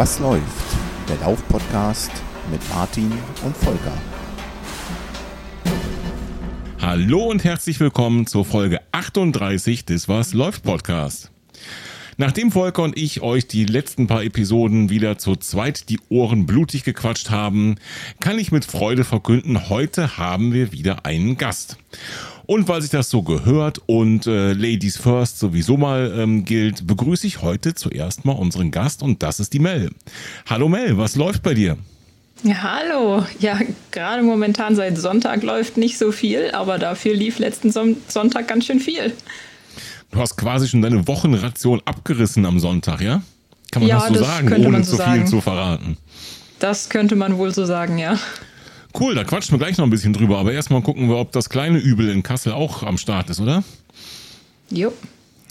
Was läuft? Der Lauf-Podcast mit Martin und Volker. Hallo und herzlich willkommen zur Folge 38 des Was läuft Podcast. Nachdem Volker und ich euch die letzten paar Episoden wieder zu zweit die Ohren blutig gequatscht haben, kann ich mit Freude verkünden, heute haben wir wieder einen Gast. Und weil sich das so gehört und äh, Ladies First sowieso mal ähm, gilt, begrüße ich heute zuerst mal unseren Gast und das ist die Mel. Hallo Mel, was läuft bei dir? Ja, hallo. Ja, gerade momentan seit Sonntag läuft nicht so viel, aber dafür lief letzten Sonntag ganz schön viel. Du hast quasi schon deine Wochenration abgerissen am Sonntag, ja? Kann man ja, das so das sagen, ohne so zu viel zu verraten? Das könnte man wohl so sagen, ja. Cool, da quatschen wir gleich noch ein bisschen drüber, aber erstmal gucken wir, ob das kleine Übel in Kassel auch am Start ist, oder? Jo.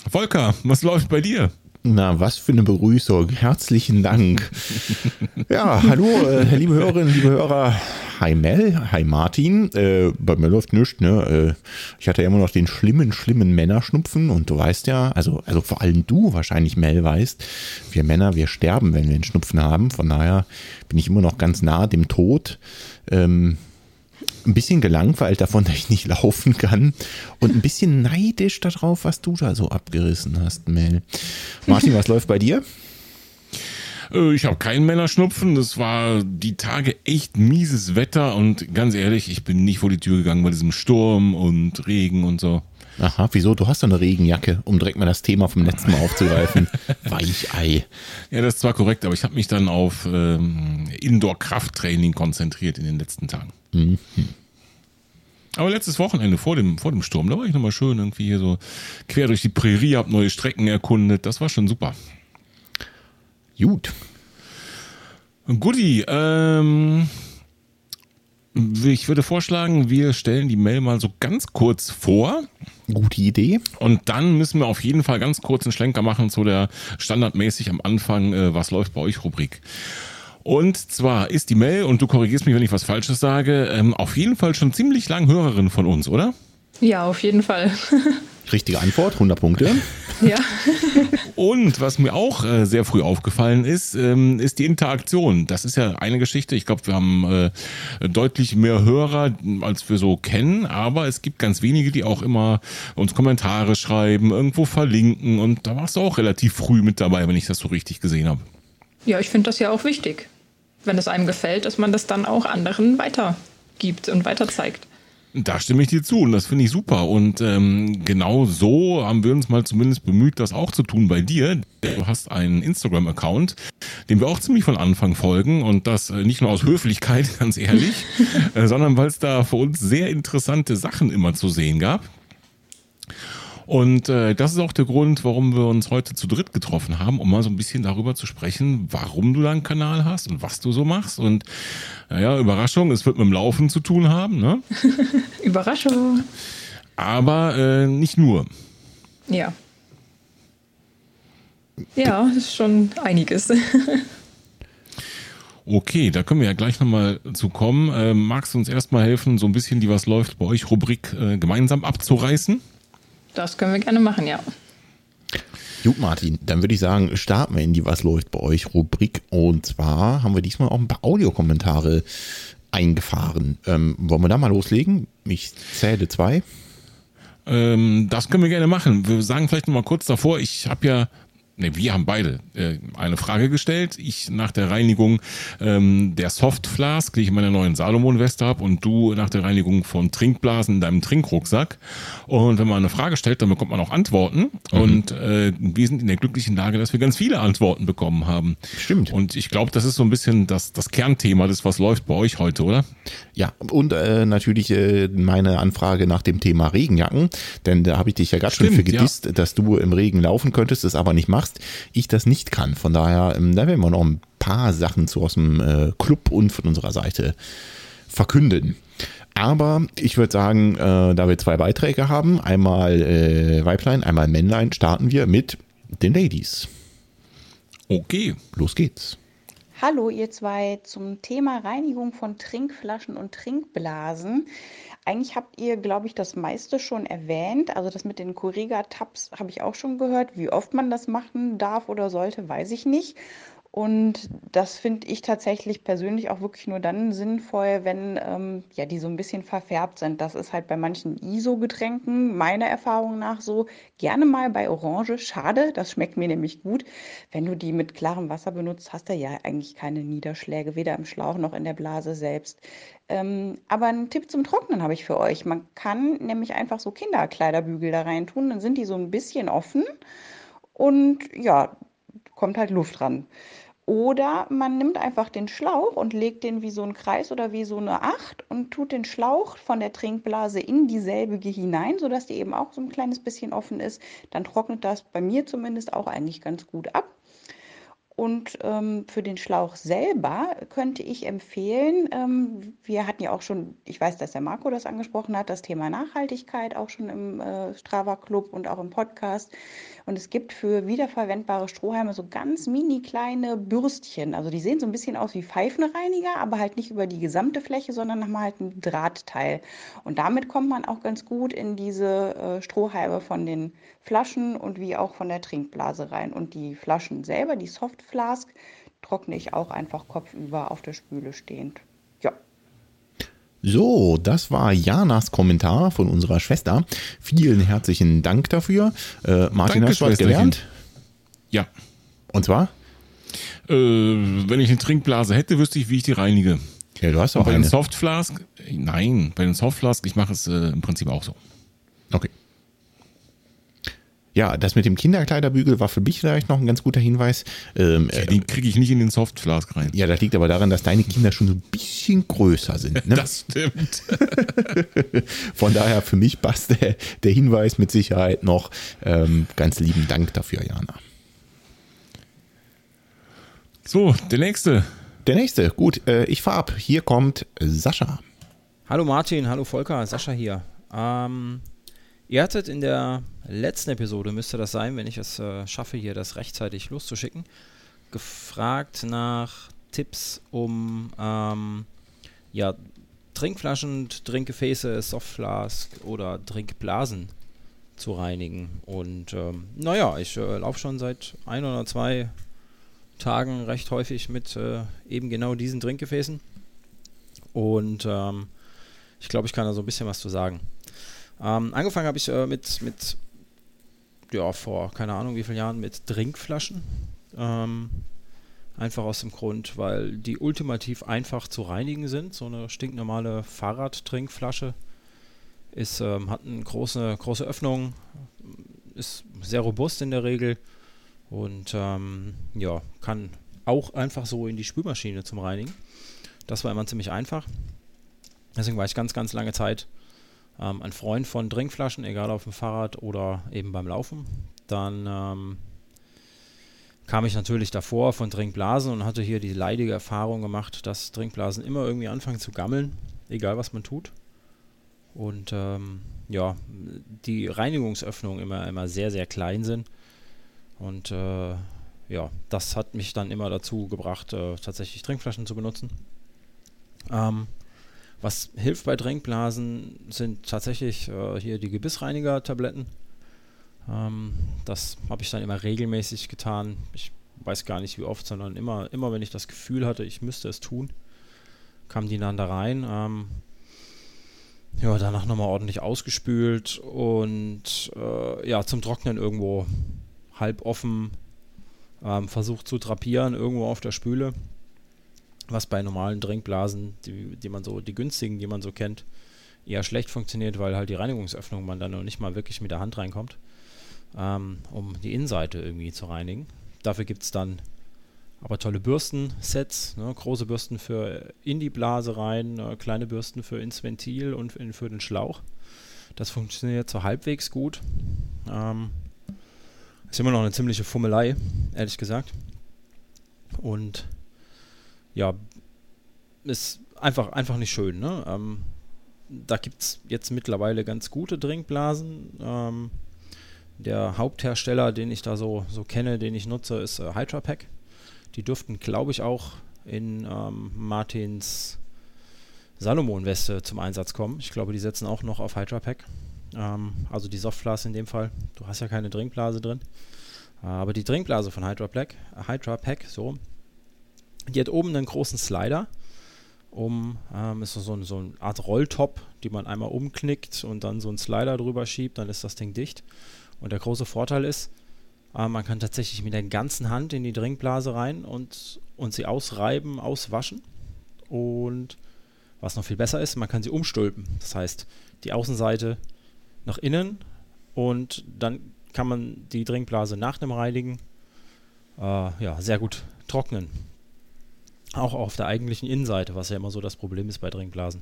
Volker, was läuft bei dir? Na, was für eine Begrüßung. Herzlichen Dank. ja, hallo, äh, liebe Hörerinnen, liebe Hörer. Hi Mel, hi Martin. Äh, bei mir läuft nichts, ne? Äh, ich hatte ja immer noch den schlimmen, schlimmen Männerschnupfen und du weißt ja, also, also vor allem du wahrscheinlich, Mel, weißt, wir Männer, wir sterben, wenn wir einen Schnupfen haben. Von daher bin ich immer noch ganz nah dem Tod. Ähm, ein bisschen gelangweilt davon, dass ich nicht laufen kann und ein bisschen neidisch darauf, was du da so abgerissen hast, Mel. Martin, was läuft bei dir? Äh, ich habe keinen Männerschnupfen. Das war die Tage echt mieses Wetter und ganz ehrlich, ich bin nicht vor die Tür gegangen bei diesem Sturm und Regen und so. Aha, wieso? Du hast doch eine Regenjacke, um direkt mal das Thema vom letzten Mal aufzugreifen. Weichei. Ja, das ist zwar korrekt, aber ich habe mich dann auf ähm, Indoor-Krafttraining konzentriert in den letzten Tagen. Mhm. Aber letztes Wochenende vor dem, vor dem Sturm, da war ich nochmal schön irgendwie hier so quer durch die Prärie, hab neue Strecken erkundet. Das war schon super. Gut. Guti, ähm, ich würde vorschlagen, wir stellen die Mail mal so ganz kurz vor. Gute Idee. Und dann müssen wir auf jeden Fall ganz kurz einen Schlenker machen zu der standardmäßig am Anfang, äh, was läuft bei euch Rubrik. Und zwar ist die Mail, und du korrigierst mich, wenn ich was Falsches sage, ähm, auf jeden Fall schon ziemlich lang Hörerin von uns, oder? Ja, auf jeden Fall. Richtige Antwort, 100 Punkte. Ja. Und was mir auch äh, sehr früh aufgefallen ist, ähm, ist die Interaktion. Das ist ja eine Geschichte. Ich glaube, wir haben äh, deutlich mehr Hörer, als wir so kennen, aber es gibt ganz wenige, die auch immer uns Kommentare schreiben, irgendwo verlinken. Und da warst du auch relativ früh mit dabei, wenn ich das so richtig gesehen habe. Ja, ich finde das ja auch wichtig wenn es einem gefällt, dass man das dann auch anderen weitergibt und weiterzeigt. Da stimme ich dir zu und das finde ich super. Und ähm, genau so haben wir uns mal zumindest bemüht, das auch zu tun bei dir. Du hast einen Instagram-Account, dem wir auch ziemlich von Anfang folgen und das äh, nicht nur aus Höflichkeit, ganz ehrlich, äh, sondern weil es da für uns sehr interessante Sachen immer zu sehen gab. Und äh, das ist auch der Grund, warum wir uns heute zu dritt getroffen haben, um mal so ein bisschen darüber zu sprechen, warum du da einen Kanal hast und was du so machst. Und naja, Überraschung, es wird mit dem Laufen zu tun haben. Ne? Überraschung. Aber äh, nicht nur. Ja. Ja, ist schon einiges. Okay, da können wir ja gleich nochmal zu kommen. Äh, magst du uns erstmal helfen, so ein bisschen die Was läuft bei euch Rubrik äh, gemeinsam abzureißen? Das können wir gerne machen, ja. Gut, Martin, dann würde ich sagen, starten wir in die Was läuft bei euch Rubrik. Und zwar haben wir diesmal auch ein paar Audiokommentare eingefahren. Ähm, wollen wir da mal loslegen? Ich zähle zwei. Ähm, das können wir gerne machen. Wir sagen vielleicht noch mal kurz davor, ich habe ja ne, wir haben beide äh, eine Frage gestellt. Ich nach der Reinigung ähm, der Softflask, die ich in meiner neuen Salomon-Weste habe, und du nach der Reinigung von Trinkblasen in deinem Trinkrucksack. Und wenn man eine Frage stellt, dann bekommt man auch Antworten. Mhm. Und äh, wir sind in der glücklichen Lage, dass wir ganz viele Antworten bekommen haben. Stimmt. Und ich glaube, das ist so ein bisschen das, das Kernthema des, was läuft bei euch heute, oder? Ja, und äh, natürlich äh, meine Anfrage nach dem Thema Regenjacken, denn da habe ich dich ja gerade schon für gedisst, ja. dass du im Regen laufen könntest, es aber nicht machst machst, ich das nicht kann. Von daher, ähm, da werden wir noch ein paar Sachen zu aus dem äh, Club und von unserer Seite verkünden. Aber ich würde sagen, äh, da wir zwei Beiträge haben, einmal äh, Weiblein, einmal Männlein, starten wir mit den Ladies. Okay. Los geht's. Hallo ihr zwei zum Thema Reinigung von Trinkflaschen und Trinkblasen. Eigentlich habt ihr, glaube ich, das meiste schon erwähnt. Also das mit den Correga-Tabs habe ich auch schon gehört. Wie oft man das machen darf oder sollte, weiß ich nicht. Und das finde ich tatsächlich persönlich auch wirklich nur dann sinnvoll, wenn ähm, ja, die so ein bisschen verfärbt sind. Das ist halt bei manchen ISO-Getränken meiner Erfahrung nach so. Gerne mal bei Orange. Schade, das schmeckt mir nämlich gut. Wenn du die mit klarem Wasser benutzt, hast du ja eigentlich keine Niederschläge, weder im Schlauch noch in der Blase selbst. Ähm, aber ein Tipp zum Trocknen habe ich für euch. Man kann nämlich einfach so Kinderkleiderbügel da rein tun, dann sind die so ein bisschen offen und ja, kommt halt Luft ran. Oder man nimmt einfach den Schlauch und legt den wie so ein Kreis oder wie so eine Acht und tut den Schlauch von der Trinkblase in dieselbige hinein, sodass die eben auch so ein kleines bisschen offen ist. Dann trocknet das bei mir zumindest auch eigentlich ganz gut ab. Und ähm, für den Schlauch selber könnte ich empfehlen, ähm, wir hatten ja auch schon, ich weiß, dass der Marco das angesprochen hat, das Thema Nachhaltigkeit auch schon im äh, Strava Club und auch im Podcast. Und es gibt für wiederverwendbare Strohhalme so ganz mini kleine Bürstchen. Also die sehen so ein bisschen aus wie Pfeifenreiniger, aber halt nicht über die gesamte Fläche, sondern nochmal halt ein Drahtteil. Und damit kommt man auch ganz gut in diese äh, Strohhalme von den Flaschen und wie auch von der Trinkblase rein. Und die Flaschen selber, die Softflask, trockne ich auch einfach kopfüber auf der Spüle stehend. Ja. So, das war Janas Kommentar von unserer Schwester. Vielen herzlichen Dank dafür. Äh, Martin, Danke, hast du was gelernt? Ja. Und zwar? Äh, wenn ich eine Trinkblase hätte, wüsste ich, wie ich die reinige. Ja, du hast Und auch bei den eine. Softflask, nein, bei den Softflask, ich mache es äh, im Prinzip auch so. Okay. Ja, das mit dem Kinderkleiderbügel war für mich vielleicht noch ein ganz guter Hinweis. Ähm, Ja, äh, den kriege ich nicht in den Softflask rein. ja, das liegt aber daran, dass deine Kinder schon so ein bisschen größer sind. Ne? Das stimmt. Von daher für mich passt der, der Hinweis mit Sicherheit noch. Ähm, ganz lieben Dank dafür, Jana. So, der nächste. Der nächste, gut, äh, ich fahr ab. Hier kommt Sascha. Hallo Martin, hallo Volker, Sascha hier. Ähm, ihr hattet in der letzten Episode, müsste das sein, wenn ich es äh, schaffe, hier das rechtzeitig loszuschicken, gefragt nach Tipps, um ähm, ja, Trinkflaschen, Trinkgefäße, Softflask oder Trinkblasen zu reinigen. Und ähm, naja, ich äh, laufe schon seit ein oder zwei Tagen recht häufig mit äh, eben genau diesen Trinkgefäßen. Und ähm, ich glaube, ich kann da so ein bisschen was zu sagen. Ähm, angefangen habe ich äh, mit, mit, ja, vor keine Ahnung wie vielen Jahren mit Trinkflaschen. Ähm, einfach aus dem Grund, weil die ultimativ einfach zu reinigen sind. So eine stinknormale Fahrradtrinkflasche ist, ähm, hat eine große, große Öffnung, ist sehr robust in der Regel und ähm, ja, kann auch einfach so in die Spülmaschine zum Reinigen. Das war immer ziemlich einfach. Deswegen war ich ganz, ganz lange Zeit ähm, ein Freund von Trinkflaschen, egal auf dem Fahrrad oder eben beim Laufen. Dann ähm, kam ich natürlich davor von Trinkblasen und hatte hier die leidige Erfahrung gemacht, dass Trinkblasen immer irgendwie anfangen zu gammeln, egal was man tut. Und ähm, ja, die Reinigungsöffnungen immer, immer sehr, sehr klein sind. Und äh, ja, das hat mich dann immer dazu gebracht, äh, tatsächlich Trinkflaschen zu benutzen. Ähm, was hilft bei Trinkblasen sind tatsächlich äh, hier die Gebissreiniger-Tabletten. Ähm, das habe ich dann immer regelmäßig getan. Ich weiß gar nicht wie oft, sondern immer, immer wenn ich das Gefühl hatte, ich müsste es tun, kamen die dann da rein. Ähm, ja, danach nochmal ordentlich ausgespült und äh, ja, zum Trocknen irgendwo halb offen ähm, versucht zu drapieren, irgendwo auf der Spüle. Was bei normalen Trinkblasen, die, die man so, die günstigen, die man so kennt, eher schlecht funktioniert, weil halt die Reinigungsöffnung man dann noch nicht mal wirklich mit der Hand reinkommt, ähm, um die Innenseite irgendwie zu reinigen. Dafür gibt es dann aber tolle Bürstensets, ne, große Bürsten für in die Blase rein, äh, kleine Bürsten für ins Ventil und in, für den Schlauch. Das funktioniert so halbwegs gut. Ähm, ist immer noch eine ziemliche Fummelei, ehrlich gesagt. Und ja, ist einfach, einfach nicht schön. Ne? Ähm, da gibt es jetzt mittlerweile ganz gute Trinkblasen. Ähm, der Haupthersteller, den ich da so, so kenne, den ich nutze, ist äh, Hydra Pack. Die dürften, glaube ich, auch in ähm, Martins Salomon-Weste zum Einsatz kommen. Ich glaube, die setzen auch noch auf Hydra Pack. Ähm, also die Softblase in dem Fall. Du hast ja keine Trinkblase drin. Aber die Trinkblase von Hydra Pack so, Die hat oben einen großen Slider, um, ähm, ist so, so eine Art Rolltop, die man einmal umknickt und dann so einen Slider drüber schiebt, dann ist das Ding dicht. Und der große Vorteil ist, äh, man kann tatsächlich mit der ganzen Hand in die Trinkblase rein und, und sie ausreiben, auswaschen. Und was noch viel besser ist, man kann sie umstülpen. Das heißt, die Außenseite nach innen und dann kann man die Trinkblase nach dem Reinigen äh, ja, sehr gut trocknen. Auch auf der eigentlichen Innenseite, was ja immer so das Problem ist bei Trinkblasen.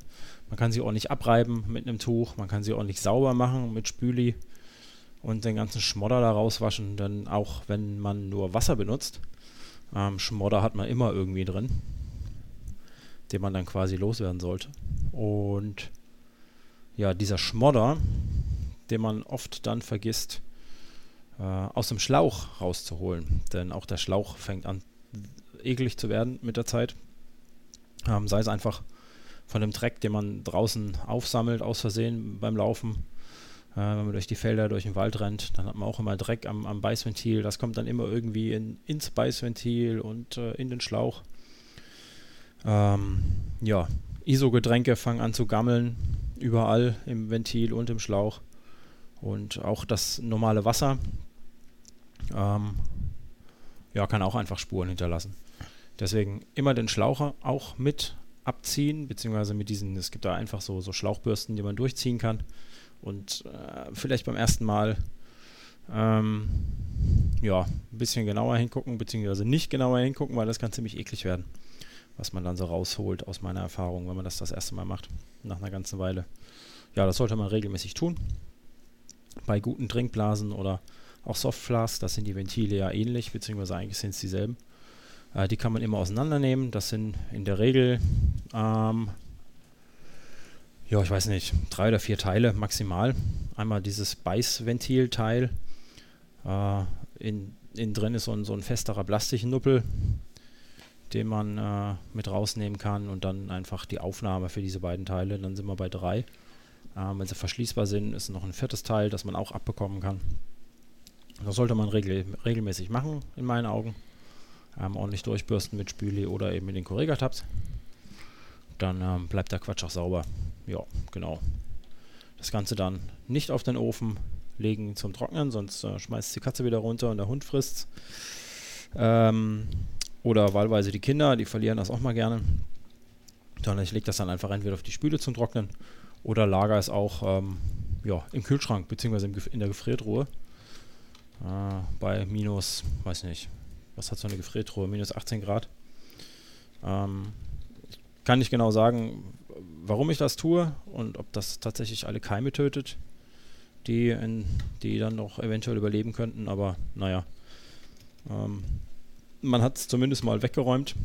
Man kann sie ordentlich abreiben mit einem Tuch, man kann sie ordentlich sauber machen mit Spüli und den ganzen Schmodder da rauswaschen, denn auch wenn man nur Wasser benutzt, ähm, Schmodder hat man immer irgendwie drin, den man dann quasi loswerden sollte. Und ja, dieser Schmodder, den man oft dann vergisst, äh, aus dem Schlauch rauszuholen. Denn auch der Schlauch fängt an eklig zu werden mit der Zeit. Ähm, sei es einfach von dem Dreck, den man draußen aufsammelt, aus Versehen beim Laufen. Äh, wenn man durch die Felder, durch den Wald rennt, dann hat man auch immer Dreck am, am Beißventil. Das kommt dann immer irgendwie in, ins Beißventil und äh, in den Schlauch. Ähm, ja, ISO-Getränke fangen an zu gammeln, überall im Ventil und im Schlauch. Und auch das normale Wasser ähm, ja, kann auch einfach Spuren hinterlassen. Deswegen immer den Schlauch auch mit abziehen, beziehungsweise mit diesen, es gibt da einfach so, so Schlauchbürsten, die man durchziehen kann. Und äh, vielleicht beim ersten Mal ähm, ja, ein bisschen genauer hingucken, beziehungsweise nicht genauer hingucken, weil das kann ziemlich eklig werden, was man dann so rausholt aus meiner Erfahrung, wenn man das das erste Mal macht, nach einer ganzen Weile. Ja, das sollte man regelmäßig tun. Bei guten Trinkblasen oder auch Softflasks, das sind die Ventile ja ähnlich, beziehungsweise eigentlich sind es dieselben. Äh, die kann man immer auseinandernehmen. Das sind in der Regel, ähm, ja, ich weiß nicht, drei oder vier Teile maximal. Einmal dieses Beißventilteil. Äh, in, innen drin ist so ein, so ein festerer Plastiknuppel, den man äh, mit rausnehmen kann und dann einfach die Aufnahme für diese beiden Teile. Dann sind wir bei drei. Ähm, wenn sie verschließbar sind, ist noch ein viertes Teil, das man auch abbekommen kann. Das sollte man regel regelmäßig machen, in meinen Augen. Ähm, ordentlich durchbürsten mit Spüli oder eben mit den Correga-Tabs. Dann ähm, bleibt der Quatsch auch sauber. Ja, genau. Das Ganze dann nicht auf den Ofen legen zum Trocknen, sonst äh, schmeißt die Katze wieder runter und der Hund frisst. Ähm, oder wahlweise die Kinder, die verlieren das auch mal gerne. Sondern ich lege das dann einfach entweder auf die Spüle zum Trocknen oder lager es auch ähm, ja, im Kühlschrank bzw. in der Gefriertruhe. Äh, bei minus, weiß nicht, was hat so eine Gefriertruhe? Minus 18 Grad. Ähm, ich kann nicht genau sagen, warum ich das tue und ob das tatsächlich alle Keime tötet, die, in, die dann noch eventuell überleben könnten, aber naja. Ähm, man hat es zumindest mal weggeräumt.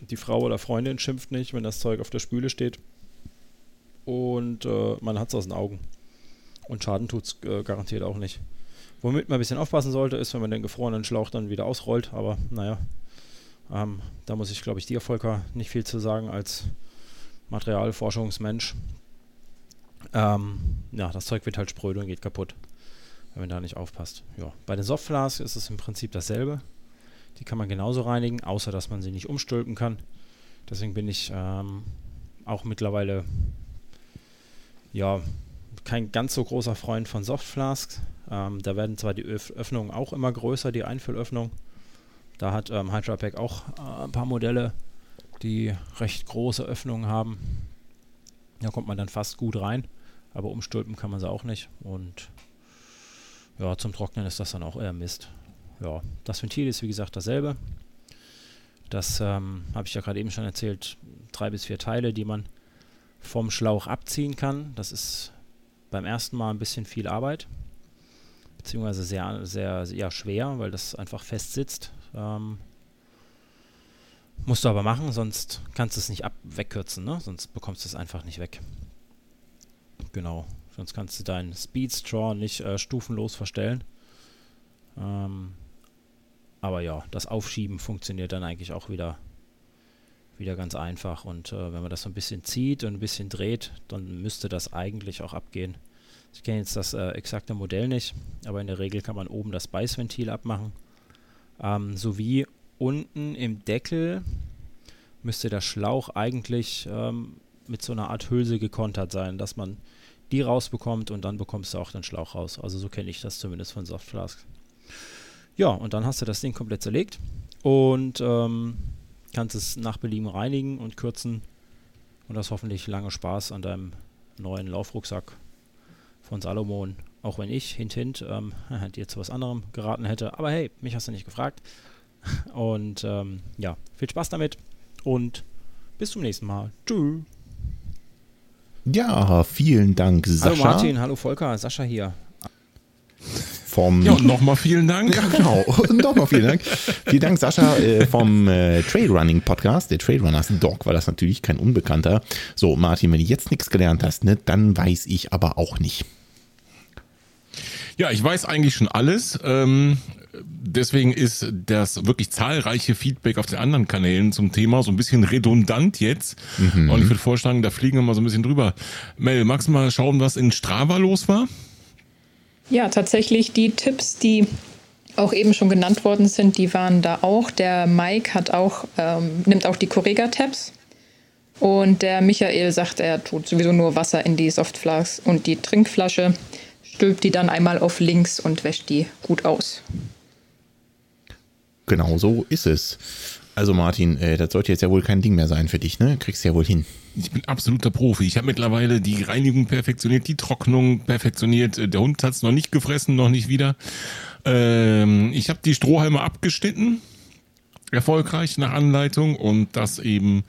Die Frau oder Freundin schimpft nicht, wenn das Zeug auf der Spüle steht. Und äh, man hat es aus den Augen. Und Schaden tut es äh, garantiert auch nicht. Womit man ein bisschen aufpassen sollte, ist, wenn man den gefrorenen Schlauch dann wieder ausrollt. Aber naja, ähm, da muss ich, glaube ich, dir, Volker, nicht viel zu sagen als Materialforschungsmensch. Ähm, ja, das Zeug wird halt spröde und geht kaputt, wenn man da nicht aufpasst. Ja, bei den Softflasks ist es im Prinzip dasselbe. Die kann man genauso reinigen, außer dass man sie nicht umstülpen kann. Deswegen bin ich ähm, auch mittlerweile ja kein ganz so großer Freund von Softflasks. Ähm, da werden zwar die Öf Öffnungen auch immer größer, die Einfüllöffnung. Da hat ähm, Hydra Pack auch äh, ein paar Modelle, die recht große Öffnungen haben. Da kommt man dann fast gut rein, aber umstülpen kann man sie auch nicht. Und ja, zum Trocknen ist das dann auch eher Mist. Ja, das Ventil ist wie gesagt dasselbe. Das ähm, habe ich ja gerade eben schon erzählt. Drei bis vier Teile, die man vom Schlauch abziehen kann. Das ist beim ersten Mal ein bisschen viel Arbeit beziehungsweise sehr, sehr, ja, schwer, weil das einfach fest sitzt. Ähm, musst du aber machen, sonst kannst du es nicht ab wegkürzen, ne? sonst bekommst du es einfach nicht weg. Genau, sonst kannst du deinen Speedstraw nicht äh, stufenlos verstellen. Ähm, aber ja, das Aufschieben funktioniert dann eigentlich auch wieder, wieder ganz einfach. Und äh, wenn man das so ein bisschen zieht und ein bisschen dreht, dann müsste das eigentlich auch abgehen. Ich kenne jetzt das äh, exakte Modell nicht, aber in der Regel kann man oben das Beißventil abmachen. Ähm, sowie unten im Deckel müsste der Schlauch eigentlich ähm, mit so einer Art Hülse gekontert sein, dass man die rausbekommt und dann bekommst du auch den Schlauch raus. Also so kenne ich das zumindest von Softflask. Ja, und dann hast du das Ding komplett zerlegt und ähm, kannst es nach Belieben reinigen und kürzen und das hoffentlich lange Spaß an deinem neuen Laufrucksack von Salomon. Auch wenn ich, hint, hint, ähm, dir zu was anderem geraten hätte. Aber hey, mich hast du nicht gefragt. Und ähm, ja, viel Spaß damit und bis zum nächsten Mal. Tschüss. Ja, vielen Dank, Sascha. Hallo Martin, hallo Volker, Sascha hier. Vom Ja, nochmal vielen Dank. Ja, genau. Nochmal vielen Dank. vielen Dank, Sascha, äh, vom äh, Trail Running Podcast. Der Trail Runners Dog war das natürlich kein Unbekannter. So, Martin, wenn du jetzt nichts gelernt hast, ne, dann weiß ich aber auch nicht. Ja, ich weiß eigentlich schon alles. Ähm, deswegen ist das wirklich zahlreiche Feedback auf den anderen Kanälen zum Thema so ein bisschen redundant jetzt. Und ich würde vorschlagen, da fliegen wir mal so ein bisschen drüber. Mel, magst du mal schauen, was in Strava los war? Ja, tatsächlich die Tipps, die auch eben schon genannt worden sind, die waren da auch. Der Mike hat auch, ähm, nimmt auch die Correga-Tabs. Und der Michael sagt, er tut sowieso nur Wasser in die Softflask und die Trinkflasche, stülpt die dann einmal auf links und wäscht die gut aus. Genau so ist es. Also Martin, äh, das sollte jetzt ja wohl kein Ding mehr sein für dich, ne? Kriegst du ja wohl hin. Ich bin absoluter Profi. Ich habe mittlerweile die Reinigung perfektioniert, die Trocknung perfektioniert. Äh, Der Hund hat es noch nicht gefressen, noch nicht wieder. Ähm, ich habe die Strohhalme abgeschnitten, erfolgreich nach Anleitung und das eben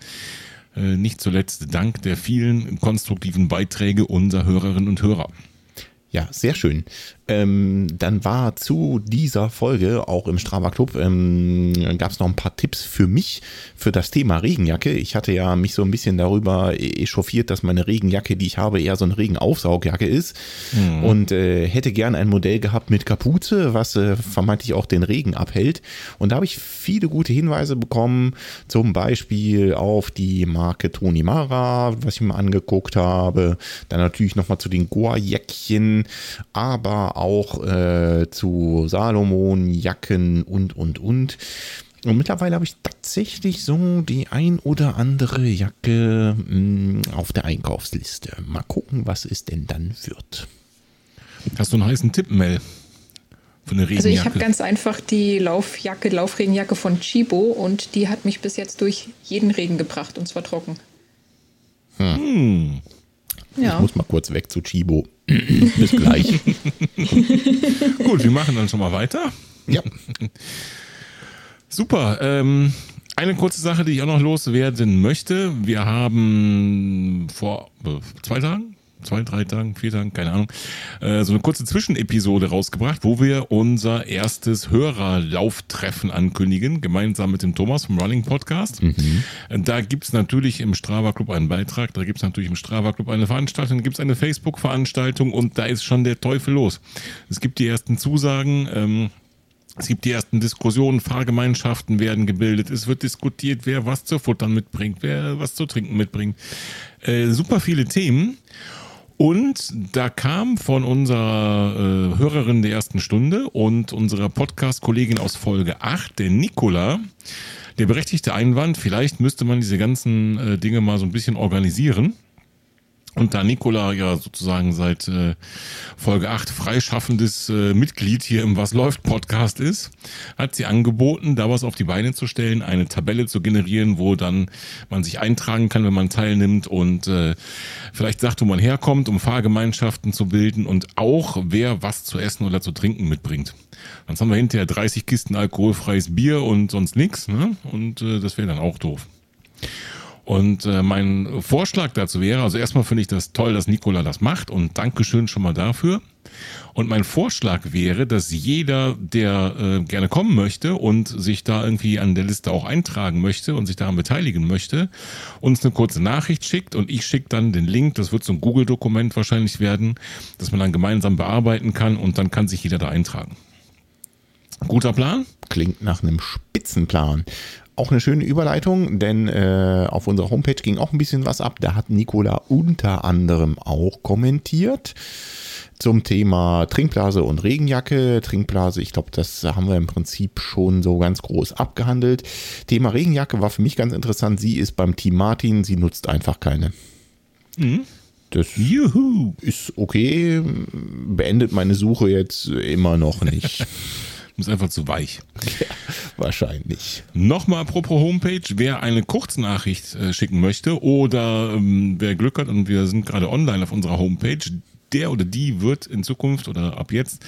äh, nicht zuletzt dank der vielen konstruktiven Beiträge unserer Hörerinnen und Hörer. Ja, sehr schön. Ähm, dann war zu dieser Folge auch im Strava Club ähm, gab es noch ein paar Tipps für mich für das Thema Regenjacke. Ich hatte ja mich so ein bisschen darüber echauffiert, dass meine Regenjacke, die ich habe, eher so eine Regenaufsaugjacke ist und äh, hätte gern ein Modell gehabt mit Kapuze, was äh, vermeintlich auch den Regen abhält. Und da habe ich viele gute Hinweise bekommen, zum Beispiel auf die Marke Toni Mara, was ich mir angeguckt habe. Dann natürlich nochmal zu den Goa-Jäckchen, aber auch äh, zu Salomon-Jacken und, und, und. Und mittlerweile habe ich tatsächlich so die ein oder andere Jacke mh, auf der Einkaufsliste. Mal gucken, was es denn dann wird. Hast du einen heißen Tipp, Mel? Eine Also Regenjacke? ich habe ganz einfach die Laufjacke, Laufregenjacke von Chibo und die hat mich bis jetzt durch jeden Regen gebracht und zwar trocken. Hm. Ich Ja. muss mal kurz weg zu Chibo. Bis gleich. Gut, wir machen dann schon mal weiter. ja. Super. Ähm, eine kurze Sache, die ich auch noch loswerden möchte. Wir haben vor äh, zwei Tagen, zwei, drei Tagen, vier Tagen, keine Ahnung, äh, so eine kurze Zwischenepisode rausgebracht, wo wir unser erstes Hörerlauftreffen ankündigen, gemeinsam mit dem Thomas vom Running Podcast. Da gibt's natürlich im Strava Club einen Beitrag, da gibt's natürlich im Strava Club eine Veranstaltung, da gibt's eine Facebook-Veranstaltung und da ist schon der Teufel los. Es gibt die ersten Zusagen. Ähm, es gibt die ersten Diskussionen, Fahrgemeinschaften werden gebildet, es wird diskutiert, wer was zu futtern mitbringt, wer was zu trinken mitbringt. Äh, super viele Themen. Und da kam von unserer äh, Hörerin der ersten Stunde und unserer Podcast-Kollegin aus Folge 8, der Nicola, der berechtigte Einwand, vielleicht müsste man diese ganzen äh, Dinge mal so ein bisschen organisieren. Und da Nicola ja sozusagen seit äh, Folge 8 freischaffendes äh, Mitglied hier im Was läuft Podcast ist, hat sie angeboten, da was auf die Beine zu stellen, eine Tabelle zu generieren, wo dann man sich eintragen kann, wenn man teilnimmt und äh, vielleicht sagt, wo man herkommt, um Fahrgemeinschaften zu bilden und auch wer was zu essen oder zu trinken mitbringt. Dann haben wir hinterher 30 Kisten alkoholfreies Bier und sonst nichts, ne? Und äh, das wäre dann auch doof. Und äh, mein Vorschlag dazu wäre, also erstmal finde ich das toll, dass Nikola das macht und Dankeschön schon mal dafür. Und mein Vorschlag wäre, dass jeder, der äh, gerne kommen möchte und sich da irgendwie an der Liste auch eintragen möchte und sich daran beteiligen möchte, uns eine kurze Nachricht schickt und ich schicke dann den Link, das wird so ein Google-Dokument wahrscheinlich werden, dass man dann gemeinsam bearbeiten kann und dann kann sich jeder da eintragen. Guter Plan? Klingt nach einem Spitzenplan. Auch eine schöne Überleitung, denn äh, auf unserer Homepage ging auch ein bisschen was ab. Da hat Nicola unter anderem auch kommentiert zum Thema Trinkblase und Regenjacke. Trinkblase, ich glaube, das haben wir im Prinzip schon so ganz groß abgehandelt. Thema Regenjacke war für mich ganz interessant. Sie ist beim Team Martin, sie nutzt einfach keine. Mhm. Das Juhu. ist okay. Beendet meine Suche jetzt immer noch nicht. ist einfach zu weich. Ja, wahrscheinlich. Nochmal apropos Homepage, wer eine Kurznachricht äh, schicken möchte oder ähm, wer Glück hat und wir sind gerade online auf unserer Homepage, der oder die wird in Zukunft oder ab jetzt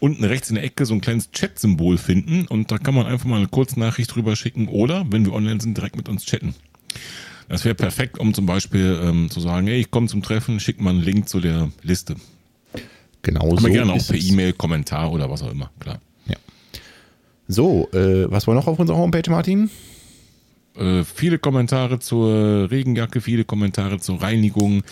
unten rechts in der Ecke so ein kleines Chat-Symbol finden und da kann man einfach mal eine Kurznachricht drüber schicken oder, wenn wir online sind, direkt mit uns chatten. Das wäre perfekt, um zum Beispiel ähm, zu sagen, hey, ich komme zum Treffen, schick mal einen Link zu der Liste. Genau Kann so. gerne auch per E-Mail, Kommentar oder was auch immer, klar. So, äh, was war noch auf unserer Homepage, Martin? Äh, viele Kommentare zur Regenjacke, viele Kommentare zur Reinigung.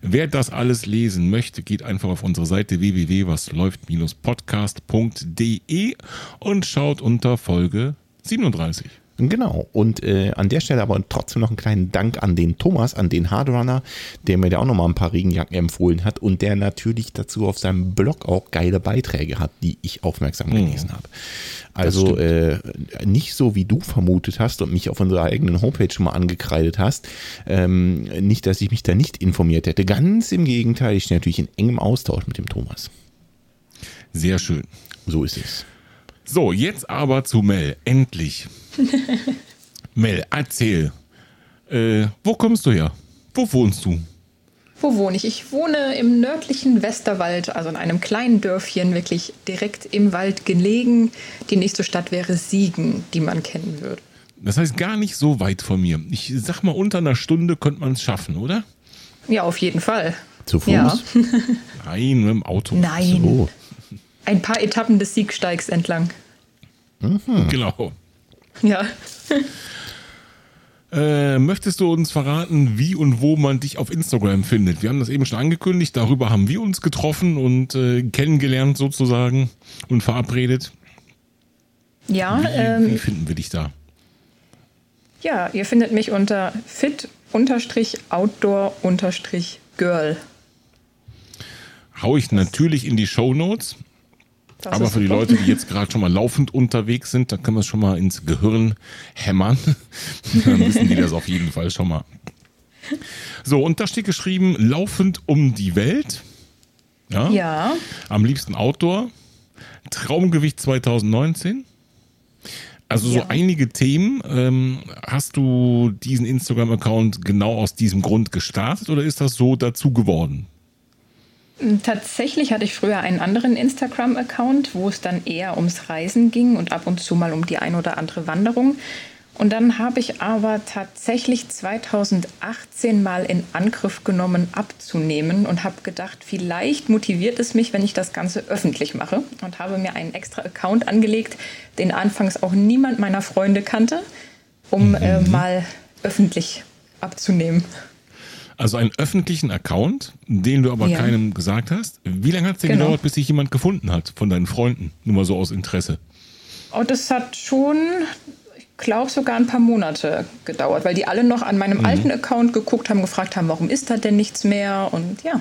Wer das alles lesen möchte, geht einfach auf unsere Seite www.wasläuft-podcast.de und schaut unter Folge 37. Genau. Und äh, an der Stelle aber trotzdem noch einen kleinen Dank an den Thomas, an den Hardrunner, der mir da auch nochmal ein paar Regenjacken empfohlen hat und der natürlich dazu auf seinem Blog auch geile Beiträge hat, die ich aufmerksam hm. gelesen habe. Also äh, nicht so, wie du vermutet hast und mich auf unserer eigenen Homepage schon mal angekreidet hast. Ähm, nicht, dass ich mich da nicht informiert hätte. Ganz im Gegenteil, ich stehe natürlich in engem Austausch mit dem Thomas. Sehr schön. So ist es. So, jetzt aber zu Mel. Endlich. Mel, erzähl. Äh, wo kommst du her? Wo wohnst du? Wo wohne ich? Ich wohne im nördlichen Westerwald, also in einem kleinen Dörfchen, wirklich direkt im Wald gelegen. Die nächste Stadt wäre Siegen, die man kennen würde. Das heißt gar nicht so weit von mir. Ich sag mal, unter einer Stunde könnte man es schaffen, oder? Ja, auf jeden Fall. Zu Fuß? Ja. Nein, mit dem Auto. Nein. So. Ein paar Etappen des Siegsteigs entlang. Mhm. Genau. Ja. Äh, möchtest du uns verraten, wie und wo man dich auf Instagram findet? Wir haben das eben schon angekündigt, darüber haben wir uns getroffen und äh, kennengelernt sozusagen und verabredet. Ja. Wie, ähm, wie finden wir dich da? Ja, ihr findet mich unter fit-outdoor-girl. Hau ich natürlich in die Show Notes. Das Aber für die Leute, die jetzt gerade schon mal laufend unterwegs sind, da können wir es schon mal ins Gehirn hämmern. Dann wissen die das auf jeden Fall schon mal. So, und da steht geschrieben, laufend um die Welt. Ja. ja. Am liebsten Outdoor. Traumgewicht 2019. Also so ja. einige Themen. Ähm, hast du diesen Instagram-Account genau aus diesem Grund gestartet oder ist das so dazu geworden? Tatsächlich hatte ich früher einen anderen Instagram-Account, wo es dann eher ums Reisen ging und ab und zu mal um die ein oder andere Wanderung. Und dann habe ich aber tatsächlich 2018 mal in Angriff genommen, abzunehmen und habe gedacht, vielleicht motiviert es mich, wenn ich das Ganze öffentlich mache und habe mir einen extra Account angelegt, den anfangs auch niemand meiner Freunde kannte, um mhm. äh, mal öffentlich abzunehmen. Also einen öffentlichen Account, den du aber ja. keinem gesagt hast. Wie lange hat es denn genau. gedauert, bis sich jemand gefunden hat von deinen Freunden? Nur mal so aus Interesse. Oh, das hat schon, ich glaube, sogar ein paar Monate gedauert, weil die alle noch an meinem mhm. alten Account geguckt haben, gefragt haben, warum ist da denn nichts mehr? Und ja,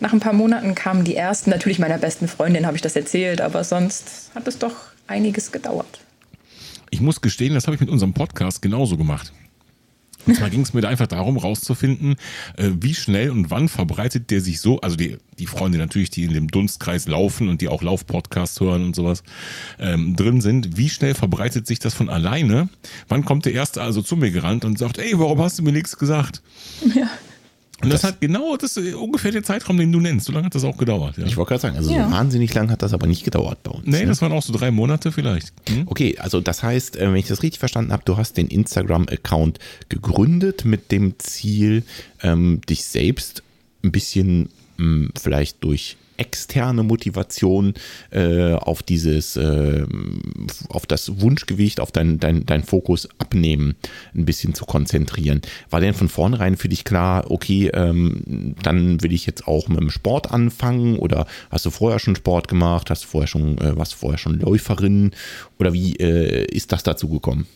nach ein paar Monaten kamen die ersten. Natürlich meiner besten Freundin habe ich das erzählt, aber sonst hat es doch einiges gedauert. Ich muss gestehen, das habe ich mit unserem Podcast genauso gemacht. Und zwar ging es mir da einfach darum, rauszufinden, äh, wie schnell und wann verbreitet der sich so, also die, die Freunde natürlich, die in dem Dunstkreis laufen und die auch Laufpodcasts hören und sowas ähm, drin sind, wie schnell verbreitet sich das von alleine? Wann kommt der Erste also zu mir gerannt und sagt, ey, warum hast du mir nichts gesagt? Ja. Und das, das, hat genau das ist ungefähr der Zeitraum, den du nennst. So lange hat das auch gedauert. Ja. Ich wollte gerade sagen, also ja. so wahnsinnig lang hat das aber nicht gedauert bei uns. Nee, ne? das waren auch so drei Monate vielleicht. Hm? Okay, also das heißt, äh, wenn ich das richtig verstanden habe, du hast den Instagram-Account gegründet mit dem Ziel, ähm, dich selbst ein bisschen mh, hm, vielleicht durch externe Motivation äh, auf dieses, äh, auf das Wunschgewicht, auf dein, dein, dein Fokus abnehmen, ein bisschen zu konzentrieren. War denn von vornherein für dich klar, okay, ähm, dann will ich jetzt auch mit dem Sport anfangen oder hast du vorher schon Sport gemacht, hast du vorher schon, äh, warst du vorher schon Läuferin oder wie äh, ist das dazu gekommen?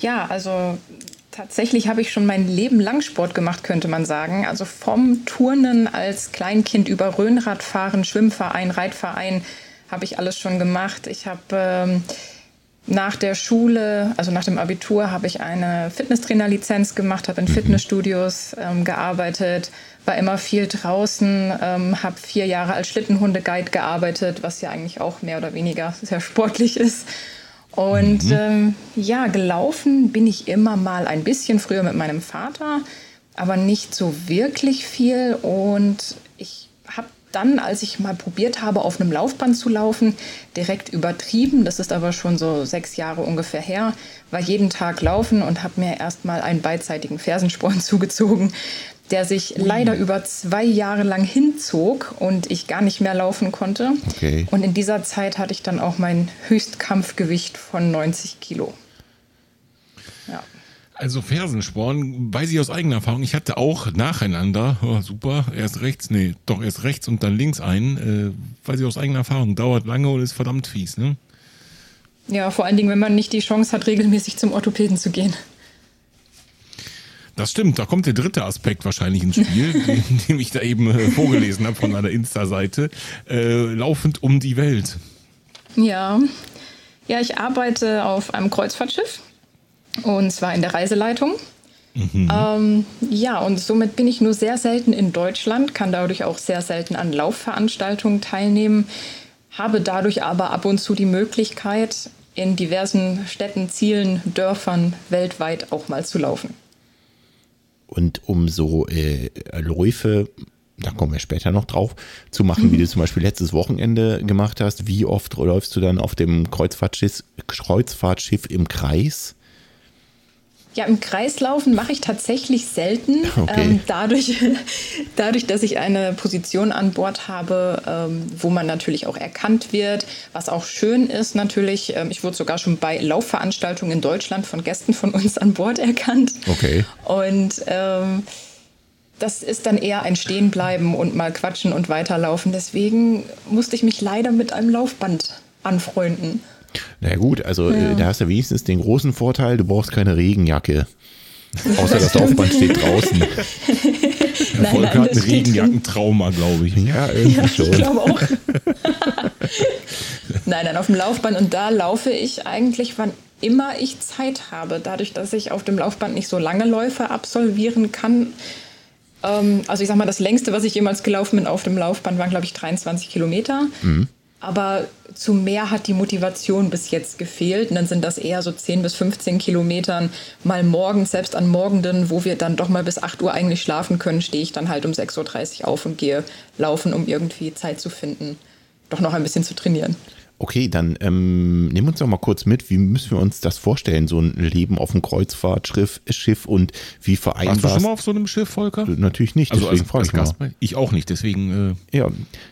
Ja, also tatsächlich habe ich schon mein Leben lang Sport gemacht, könnte man sagen. Also vom Turnen als Kleinkind über Röhnradfahren, Schwimmverein, Reitverein habe ich alles schon gemacht. Ich habe ähm, nach der Schule, also nach dem Abitur, habe ich eine Fitnesstrainerlizenz gemacht, habe in mhm. Fitnessstudios ähm, gearbeitet, war immer viel draußen, ähm, habe vier Jahre als Schlittenhundeguide gearbeitet, was ja eigentlich auch mehr oder weniger sehr sportlich ist. Und mhm. ähm, ja, gelaufen bin ich immer mal ein bisschen früher mit meinem Vater, aber nicht so wirklich viel. Und ich habe dann, als ich mal probiert habe, auf einem Laufband zu laufen, direkt übertrieben. Das ist aber schon so sechs Jahre ungefähr her. War jeden Tag laufen und habe mir erstmal einen beidseitigen Fersensporn zugezogen, der sich leider über zwei Jahre lang hinzog und ich gar nicht mehr laufen konnte. Okay. Und in dieser Zeit hatte ich dann auch mein Höchstkampfgewicht von 90 Kilo. Ja. Also Fersensporn, weiß ich aus eigener Erfahrung, ich hatte auch nacheinander, oh, super, erst rechts, nee, doch erst rechts und dann links einen, äh, weiß ich aus eigener Erfahrung, dauert lange und ist verdammt fies, ne? Ja, vor allen Dingen, wenn man nicht die Chance hat, regelmäßig zum Orthopäden zu gehen. Das stimmt, da kommt der dritte Aspekt wahrscheinlich ins Spiel, den, den ich da eben äh, vorgelesen habe von einer Insta-Seite. Äh, laufend um die Welt. Ja. Ja, ich arbeite auf einem Kreuzfahrtschiff und zwar in der Reiseleitung. Mhm. Ähm, ja, und somit bin ich nur sehr selten in Deutschland, kann dadurch auch sehr selten an Laufveranstaltungen teilnehmen, habe dadurch aber ab und zu die Möglichkeit, in diversen Städten, Zielen, Dörfern weltweit auch mal zu laufen. Und um so äh, Läufe, da kommen wir später noch drauf, zu machen, mhm. wie du zum Beispiel letztes Wochenende gemacht hast, wie oft läufst du dann auf dem Kreuzfahrtschiff, Kreuzfahrtschiff im Kreis? Ja, im Kreislaufen mache ich tatsächlich selten. Okay. Ähm, dadurch, dadurch, dass ich eine Position an Bord habe, ähm, wo man natürlich auch erkannt wird, was auch schön ist natürlich. Ähm, ich wurde sogar schon bei Laufveranstaltungen in Deutschland von Gästen von uns an Bord erkannt. Okay. Und ähm, das ist dann eher ein Stehenbleiben und mal quatschen und weiterlaufen. Deswegen musste ich mich leider mit einem Laufband anfreunden. Na gut, also äh, ja. da hast du wenigstens den großen Vorteil, du brauchst keine Regenjacke. Außer das Laufband steht draußen. Der Volker hat ein Regenjackentrauma, glaube ich. Ja, irgendwie ja, schon. Ich glaube auch. nein, nein, auf dem Laufband und da laufe ich eigentlich, wann immer ich Zeit habe. Dadurch, dass ich auf dem Laufband nicht so lange Läufe absolvieren kann. Ähm, also ich sag mal, das längste, was ich jemals gelaufen bin auf dem Laufband, waren, glaube ich, 23 Kilometer. Mhm. Aber zu mehr hat die Motivation bis jetzt gefehlt. Und dann sind das eher so 10 bis 15 Kilometern mal morgens, selbst an Morgenden, wo wir dann doch mal bis 8 Uhr eigentlich schlafen können, stehe ich dann halt um 6.30 Uhr auf und gehe laufen, um irgendwie Zeit zu finden, doch noch ein bisschen zu trainieren. Okay, dann ähm, nehmen wir uns doch mal kurz mit. Wie müssen wir uns das vorstellen, so ein Leben auf einem Kreuzfahrtschiff Schiff und wie vereinbar? Warst du schon mal auf so einem Schiff, Volker? Natürlich nicht, also deswegen frage ich mal. Ich auch nicht, deswegen. Äh ja,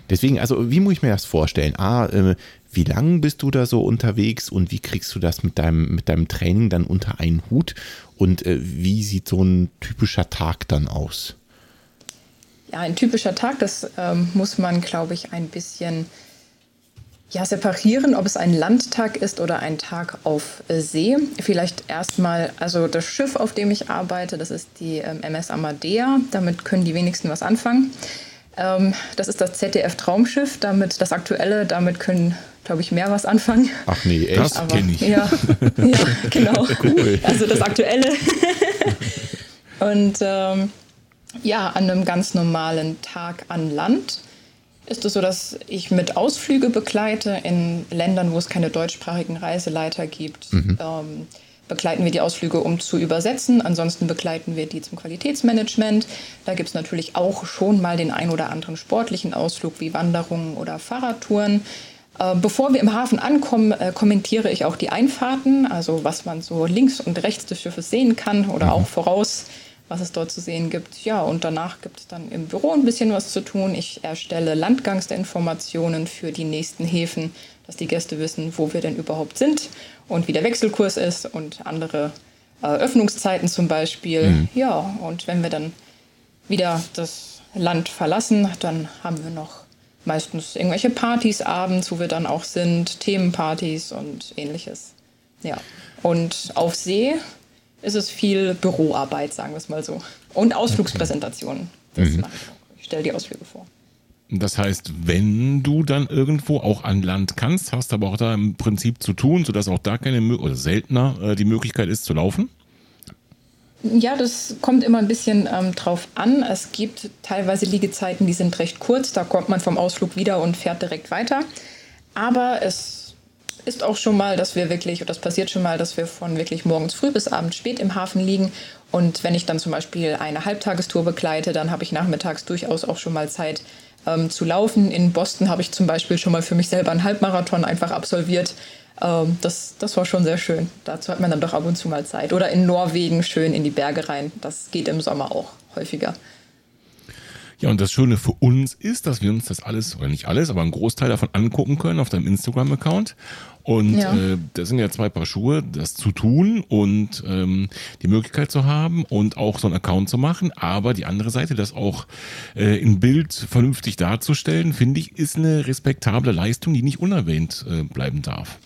deswegen, also wie muss ich mir das vorstellen? A, äh, wie lange bist du da so unterwegs und wie kriegst du das mit deinem, mit deinem Training dann unter einen Hut? Und äh, wie sieht so ein typischer Tag dann aus? Ja, ein typischer Tag, das ähm, muss man, glaube ich, ein bisschen ja, separieren, ob es ein Landtag ist oder ein Tag auf See. Vielleicht erstmal, also das Schiff, auf dem ich arbeite, das ist die ähm, MS Amadea. Damit können die wenigsten was anfangen. Ähm, das ist das ZDF Traumschiff, damit das aktuelle, damit können, glaube ich, mehr was anfangen. Ach nee, echt? Das kenne ich. Ja, ja genau. Cool. Also das aktuelle. Und ähm, ja, an einem ganz normalen Tag an Land ist es so, dass ich mit Ausflüge begleite in Ländern, wo es keine deutschsprachigen Reiseleiter gibt. Mhm. Ähm, begleiten wir die Ausflüge, um zu übersetzen. Ansonsten begleiten wir die zum Qualitätsmanagement. Da gibt es natürlich auch schon mal den ein oder anderen sportlichen Ausflug wie Wanderungen oder Fahrradtouren. Äh, bevor wir im Hafen ankommen, äh, kommentiere ich auch die Einfahrten, also was man so links und rechts des Schiffes sehen kann oder mhm. auch voraus was es dort zu sehen gibt. Ja, und danach gibt es dann im Büro ein bisschen was zu tun. Ich erstelle Landgangsinformationen für die nächsten Häfen, dass die Gäste wissen, wo wir denn überhaupt sind und wie der Wechselkurs ist und andere äh, Öffnungszeiten zum Beispiel. Mhm. Ja, und wenn wir dann wieder das Land verlassen, dann haben wir noch meistens irgendwelche Partys abends, wo wir dann auch sind, Themenpartys und ähnliches. Ja. Und auf See ist es viel Büroarbeit, sagen wir es mal so. Und Ausflugspräsentationen. Mhm. ich stelle die Ausflüge vor. Das heißt, wenn du dann irgendwo auch an Land kannst, hast aber auch da im Prinzip zu tun, sodass auch da keine oder seltener äh, die Möglichkeit ist zu laufen. Ja, das kommt immer ein bisschen ähm, drauf an. Es gibt teilweise Liegezeiten, die sind recht kurz. Da kommt man vom Ausflug wieder und fährt direkt weiter. Aber es ist auch schon mal, dass wir wirklich, oder das passiert schon mal, dass wir von wirklich morgens früh bis abends spät im Hafen liegen. Und wenn ich dann zum Beispiel eine Halbtagestour begleite, dann habe ich nachmittags durchaus auch schon mal Zeit ähm, zu laufen. In Boston habe ich zum Beispiel schon mal für mich selber einen Halbmarathon einfach absolviert. Ähm, das, das war schon sehr schön. Dazu hat man dann doch ab und zu mal Zeit. Oder in Norwegen schön in die Berge rein. Das geht im Sommer auch häufiger. Ja, und das Schöne für uns ist, dass wir uns das alles, oder nicht alles, aber einen Großteil davon angucken können auf deinem Instagram-Account. Und Ja. äh, das sind ja zwei Paar Schuhe, das zu tun und ähm, die Möglichkeit zu haben und auch so einen Account zu machen. Aber die andere Seite, das auch äh, in Bild vernünftig darzustellen, finde ich, ist eine respektable Leistung, die nicht unerwähnt äh, bleiben darf.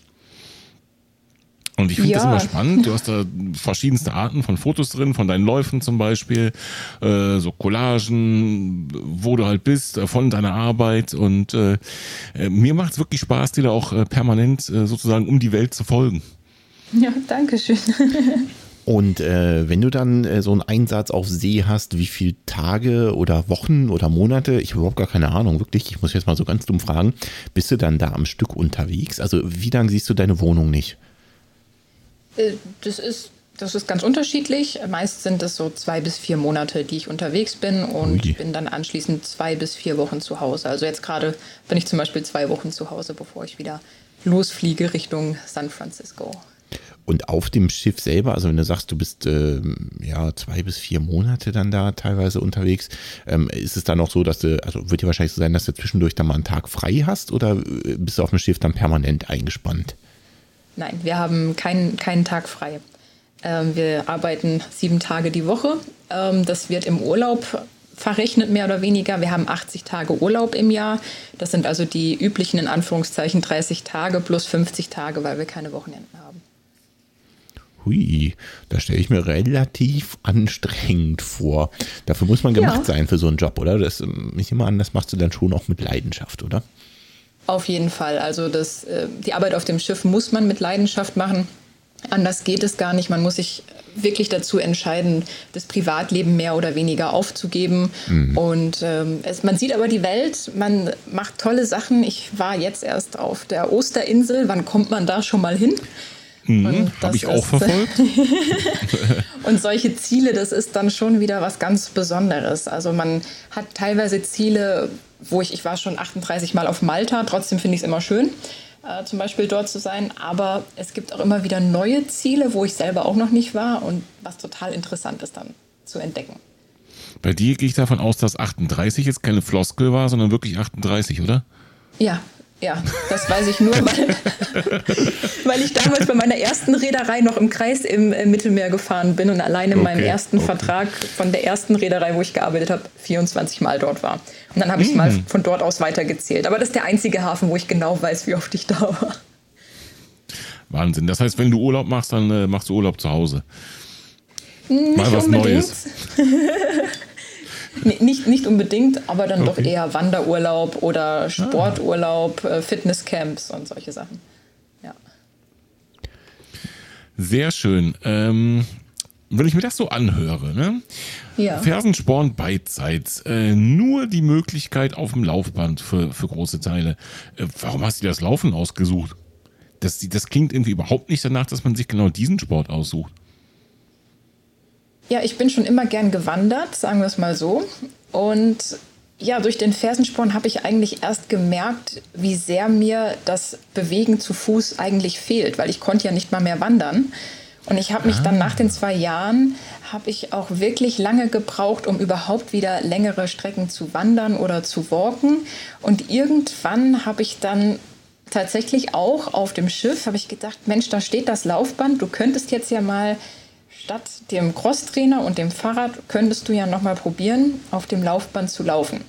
Und ich finde das Ja. immer spannend. Du hast da verschiedenste Arten von Fotos drin, von deinen Läufen zum Beispiel, äh, so Collagen, wo du halt bist, äh, von deiner Arbeit. Und äh, äh, mir macht es wirklich Spaß, dir da auch äh, permanent äh, sozusagen um die Welt zu folgen. Ja, danke schön. Und äh, wenn du dann äh, so einen Einsatz auf See hast, wie viele Tage oder Wochen oder Monate, ich habe überhaupt gar keine Ahnung, wirklich, ich muss jetzt mal so ganz dumm fragen, bist du dann da am Stück unterwegs? Also wie lange siehst du deine Wohnung nicht? Äh, Das ist, das ist ganz unterschiedlich. Meist sind es so zwei bis vier Monate, die ich unterwegs bin und Ui. bin dann anschließend zwei bis vier Wochen zu Hause. Also jetzt gerade bin ich zum Beispiel zwei Wochen zu Hause, bevor ich wieder losfliege Richtung San Francisco. Und auf dem Schiff selber, also wenn du sagst, du bist ähm, ja zwei bis vier Monate dann da teilweise unterwegs, ähm, ist es dann auch so, dass du, also wird ja wahrscheinlich so sein, dass du zwischendurch dann mal einen Tag frei hast oder äh, bist du auf dem Schiff dann permanent eingespannt? Nein, wir haben keinen, keinen Tag frei. Ähm, wir arbeiten sieben Tage die Woche. Ähm, das wird im Urlaub verrechnet, mehr oder weniger. Wir haben 80 Tage Urlaub im Jahr. Das sind also die üblichen, in Anführungszeichen, 30 Tage plus 50 Tage, weil wir keine Wochenenden haben. Hui, das stelle ich mir relativ anstrengend vor. Dafür muss man gemacht Ja. sein für so einen Job, oder? Das, ähm, ich nehme an, das machst du dann schon auch mit Leidenschaft, oder? Auf jeden Fall. Also das, äh, die Arbeit auf dem Schiff muss man mit Leidenschaft machen. Anders geht es gar nicht. Man muss sich wirklich dazu entscheiden, das Privatleben mehr oder weniger aufzugeben. Und ähm, es, man sieht aber die Welt, man macht tolle Sachen. Ich war jetzt erst auf der Osterinsel. Wann kommt man da schon mal hin? Und Habe ich auch verfolgt. Und solche Ziele, das ist dann schon wieder was ganz Besonderes. Also man hat teilweise Ziele, wo ich, ich war schon 38 Mal auf Malta, trotzdem finde ich es immer schön, äh, zum Beispiel dort zu sein. Aber es gibt auch immer wieder neue Ziele, wo ich selber auch noch nicht war und was total interessant ist dann zu entdecken. Bei dir gehe ich davon aus, dass 38 jetzt keine Floskel war, sondern wirklich 38, oder? Ja, ja, das weiß ich nur, weil, weil ich damals bei meiner ersten Reederei noch im Kreis im äh, Mittelmeer gefahren bin und allein in meinem Okay, ersten okay. Vertrag von der ersten Reederei, wo ich gearbeitet habe, 24 Mal dort war. Und dann habe ich mal Mhm. von dort aus weitergezählt. Aber das ist der einzige Hafen, wo ich genau weiß, wie oft ich da war. Wahnsinn. Das heißt, wenn du Urlaub machst, dann äh, machst du Urlaub zu Hause. Nicht Mal was unbedingt. Neues. Nee, nicht, nicht unbedingt, aber dann doch Okay. eher Wanderurlaub oder Sporturlaub, äh, Fitnesscamps und solche Sachen. Ja. Sehr schön. Ähm, wenn ich mir das so anhöre, ne? Ja. Fersensporn beidseits, äh, nur die Möglichkeit auf dem Laufband für, für große Teile. Äh, warum hast du das Laufen ausgesucht? Das, das klingt irgendwie überhaupt nicht danach, dass man sich genau diesen Sport aussucht. Ja, ich bin schon immer gern gewandert, sagen wir es mal so. Und ja, durch den Fersensporn habe ich eigentlich erst gemerkt, wie sehr mir das Bewegen zu Fuß eigentlich fehlt, weil ich konnte ja nicht mal mehr wandern. Und ich habe mich dann nach den zwei Jahren, habe ich auch wirklich lange gebraucht, um überhaupt wieder längere Strecken zu wandern oder zu walken. Und irgendwann habe ich dann tatsächlich auch auf dem Schiff, habe ich gedacht, Mensch, da steht das Laufband, du könntest jetzt ja mal statt dem Crosstrainer und dem Fahrrad könntest du ja noch mal probieren, auf dem Laufband zu laufen.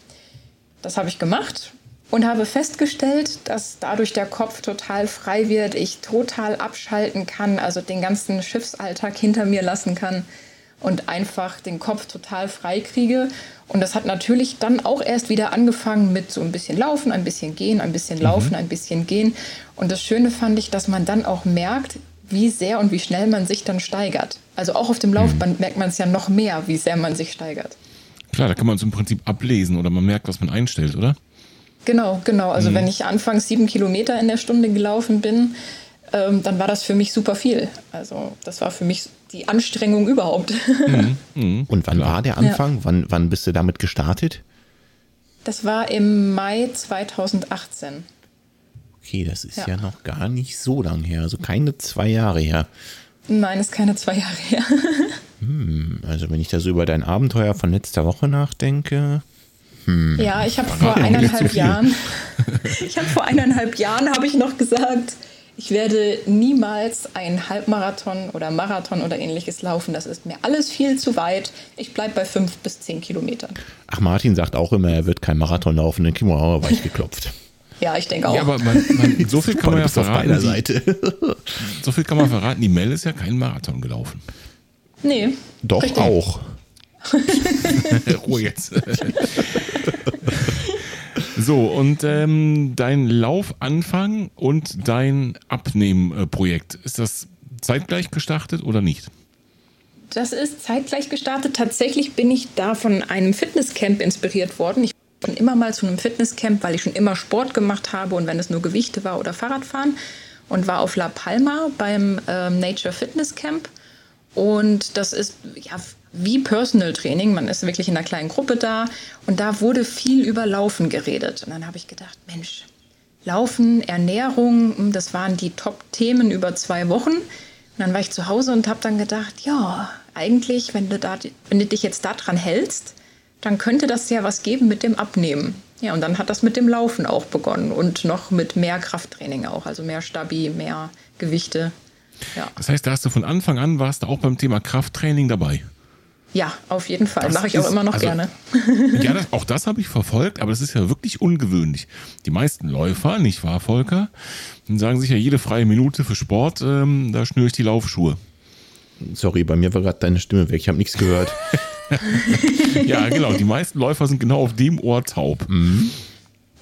Das habe ich gemacht und habe festgestellt, dass dadurch der Kopf total frei wird, ich total abschalten kann, also den ganzen Schiffsalltag hinter mir lassen kann und einfach den Kopf total frei kriege. Und das hat natürlich dann auch erst wieder angefangen mit so ein bisschen Laufen, ein bisschen Gehen, ein bisschen Laufen, mhm. ein bisschen Gehen. Und das Schöne fand ich, dass man dann auch merkt, wie sehr und wie schnell man sich dann steigert. Also auch auf dem Laufband mhm. merkt man es ja noch mehr, wie sehr man sich steigert. Klar, da kann man es im Prinzip ablesen oder man merkt, was man einstellt, oder? Genau, genau. Also mhm. wenn ich anfangs sieben Kilometer in der Stunde gelaufen bin, ähm, dann war das für mich super viel. Also das war für mich die Anstrengung überhaupt. Mhm. Mhm. Und wann war der Anfang? Ja. Wann, wann bist du damit gestartet? Das war im Mai 2018. Okay, das ist ja, ja noch gar nicht so lang her, also keine zwei Jahre her. Nein, ist keine zwei Jahre her. hm, also wenn ich da so über dein Abenteuer von letzter Woche nachdenke. Hm, ja, ich habe vor eineinhalb Jahren, ich habe vor eineinhalb Jahren habe ich noch gesagt, ich werde niemals einen Halbmarathon oder Marathon oder ähnliches laufen. Das ist mir alles viel zu weit. Ich bleibe bei fünf bis zehn Kilometern. Ach, Martin sagt auch immer, er wird kein Marathon laufen. Dann kriegen wir auch weich geklopft. Ja, ich denke auch. Ja, aber man, man, so viel kann man ja verraten. Auf Seite. so viel kann man verraten. Die Mel ist ja kein Marathon gelaufen. Nee. Doch richtig. auch. Ruhe jetzt. So, und ähm, dein Laufanfang und dein Abnehmprojekt, ist das zeitgleich gestartet oder nicht? Das ist zeitgleich gestartet. Tatsächlich bin ich da von einem Fitnesscamp inspiriert worden. Ich schon immer mal zu einem Fitnesscamp, weil ich schon immer Sport gemacht habe und wenn es nur Gewichte war oder Fahrradfahren und war auf La Palma beim ähm, Nature Fitness Camp. Und das ist ja wie Personal Training. Man ist wirklich in einer kleinen Gruppe da und da wurde viel über Laufen geredet. Und dann habe ich gedacht, Mensch, Laufen, Ernährung, hm, das waren die Top-Themen über zwei Wochen. Und dann war ich zu Hause und habe dann gedacht, ja, eigentlich, wenn du, da, wenn du dich jetzt daran hältst, dann könnte das ja was geben mit dem Abnehmen. Ja, und dann hat das mit dem Laufen auch begonnen und noch mit mehr Krafttraining auch, also mehr Stabi, mehr Gewichte. Ja. Das heißt, da hast du von Anfang an warst du auch beim Thema Krafttraining dabei. Ja, auf jeden Fall. Mache ich auch immer noch also, gerne. ja, das, auch das habe ich verfolgt, aber das ist ja wirklich ungewöhnlich. Die meisten Läufer, nicht wahr, Volker, sagen sich ja jede freie Minute für Sport, ähm, da schnüre ich die Laufschuhe. Sorry, bei mir war gerade deine Stimme weg, ich habe nichts gehört. ja, genau. Die meisten Läufer sind genau auf dem Ohr taub. Mhm.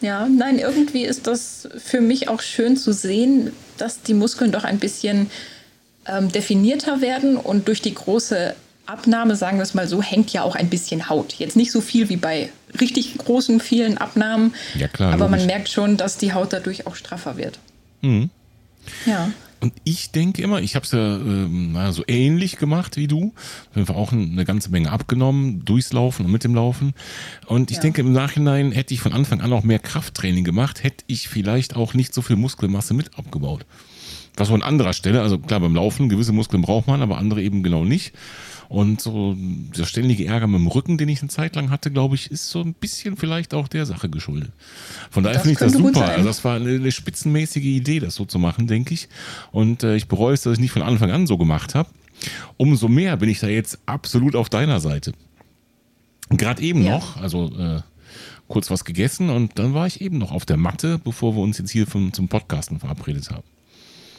Ja, nein, irgendwie ist das für mich auch schön zu sehen, dass die Muskeln doch ein bisschen ähm, definierter werden und durch die große Abnahme, sagen wir es mal so, hängt ja auch ein bisschen Haut. Jetzt nicht so viel wie bei richtig großen, vielen Abnahmen. Ja, klar. Aber logisch. man merkt schon, dass die Haut dadurch auch straffer wird. Mhm. Ja. Und ich denke immer, ich habe es ja äh, so ähnlich gemacht wie du. Wir auch eine ganze Menge abgenommen, durchs Laufen und mit dem Laufen. Und ich ja. denke, im Nachhinein hätte ich von Anfang an auch mehr Krafttraining gemacht, hätte ich vielleicht auch nicht so viel Muskelmasse mit abgebaut. Das war an anderer Stelle. Also klar, beim Laufen, gewisse Muskeln braucht man, aber andere eben genau nicht. Und so der ständige Ärger mit dem Rücken, den ich eine Zeit lang hatte, glaube ich, ist so ein bisschen vielleicht auch der Sache geschuldet. Von daher finde ich das super. Also das war eine, eine, spitzenmäßige Idee, das so zu machen, denke ich. Und äh, ich bereue es, dass ich nicht von Anfang an so gemacht habe. Umso mehr bin ich da jetzt absolut auf deiner Seite. Gerade eben ja. noch, also äh, kurz was gegessen und dann war ich eben noch auf der Matte, bevor wir uns jetzt hier vom, zum Podcasten verabredet haben.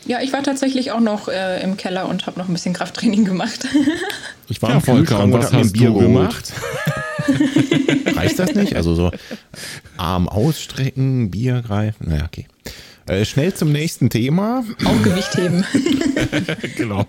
Ja, ich war tatsächlich auch noch äh, im Keller und habe noch ein bisschen Krafttraining gemacht. Ich war ja, im Kühlschrank und habe ein Bier gemacht. Reicht das nicht? Also so Arm ausstrecken, Bier greifen. Naja, okay. Äh, schnell zum nächsten Thema. Auch Gewicht heben. genau.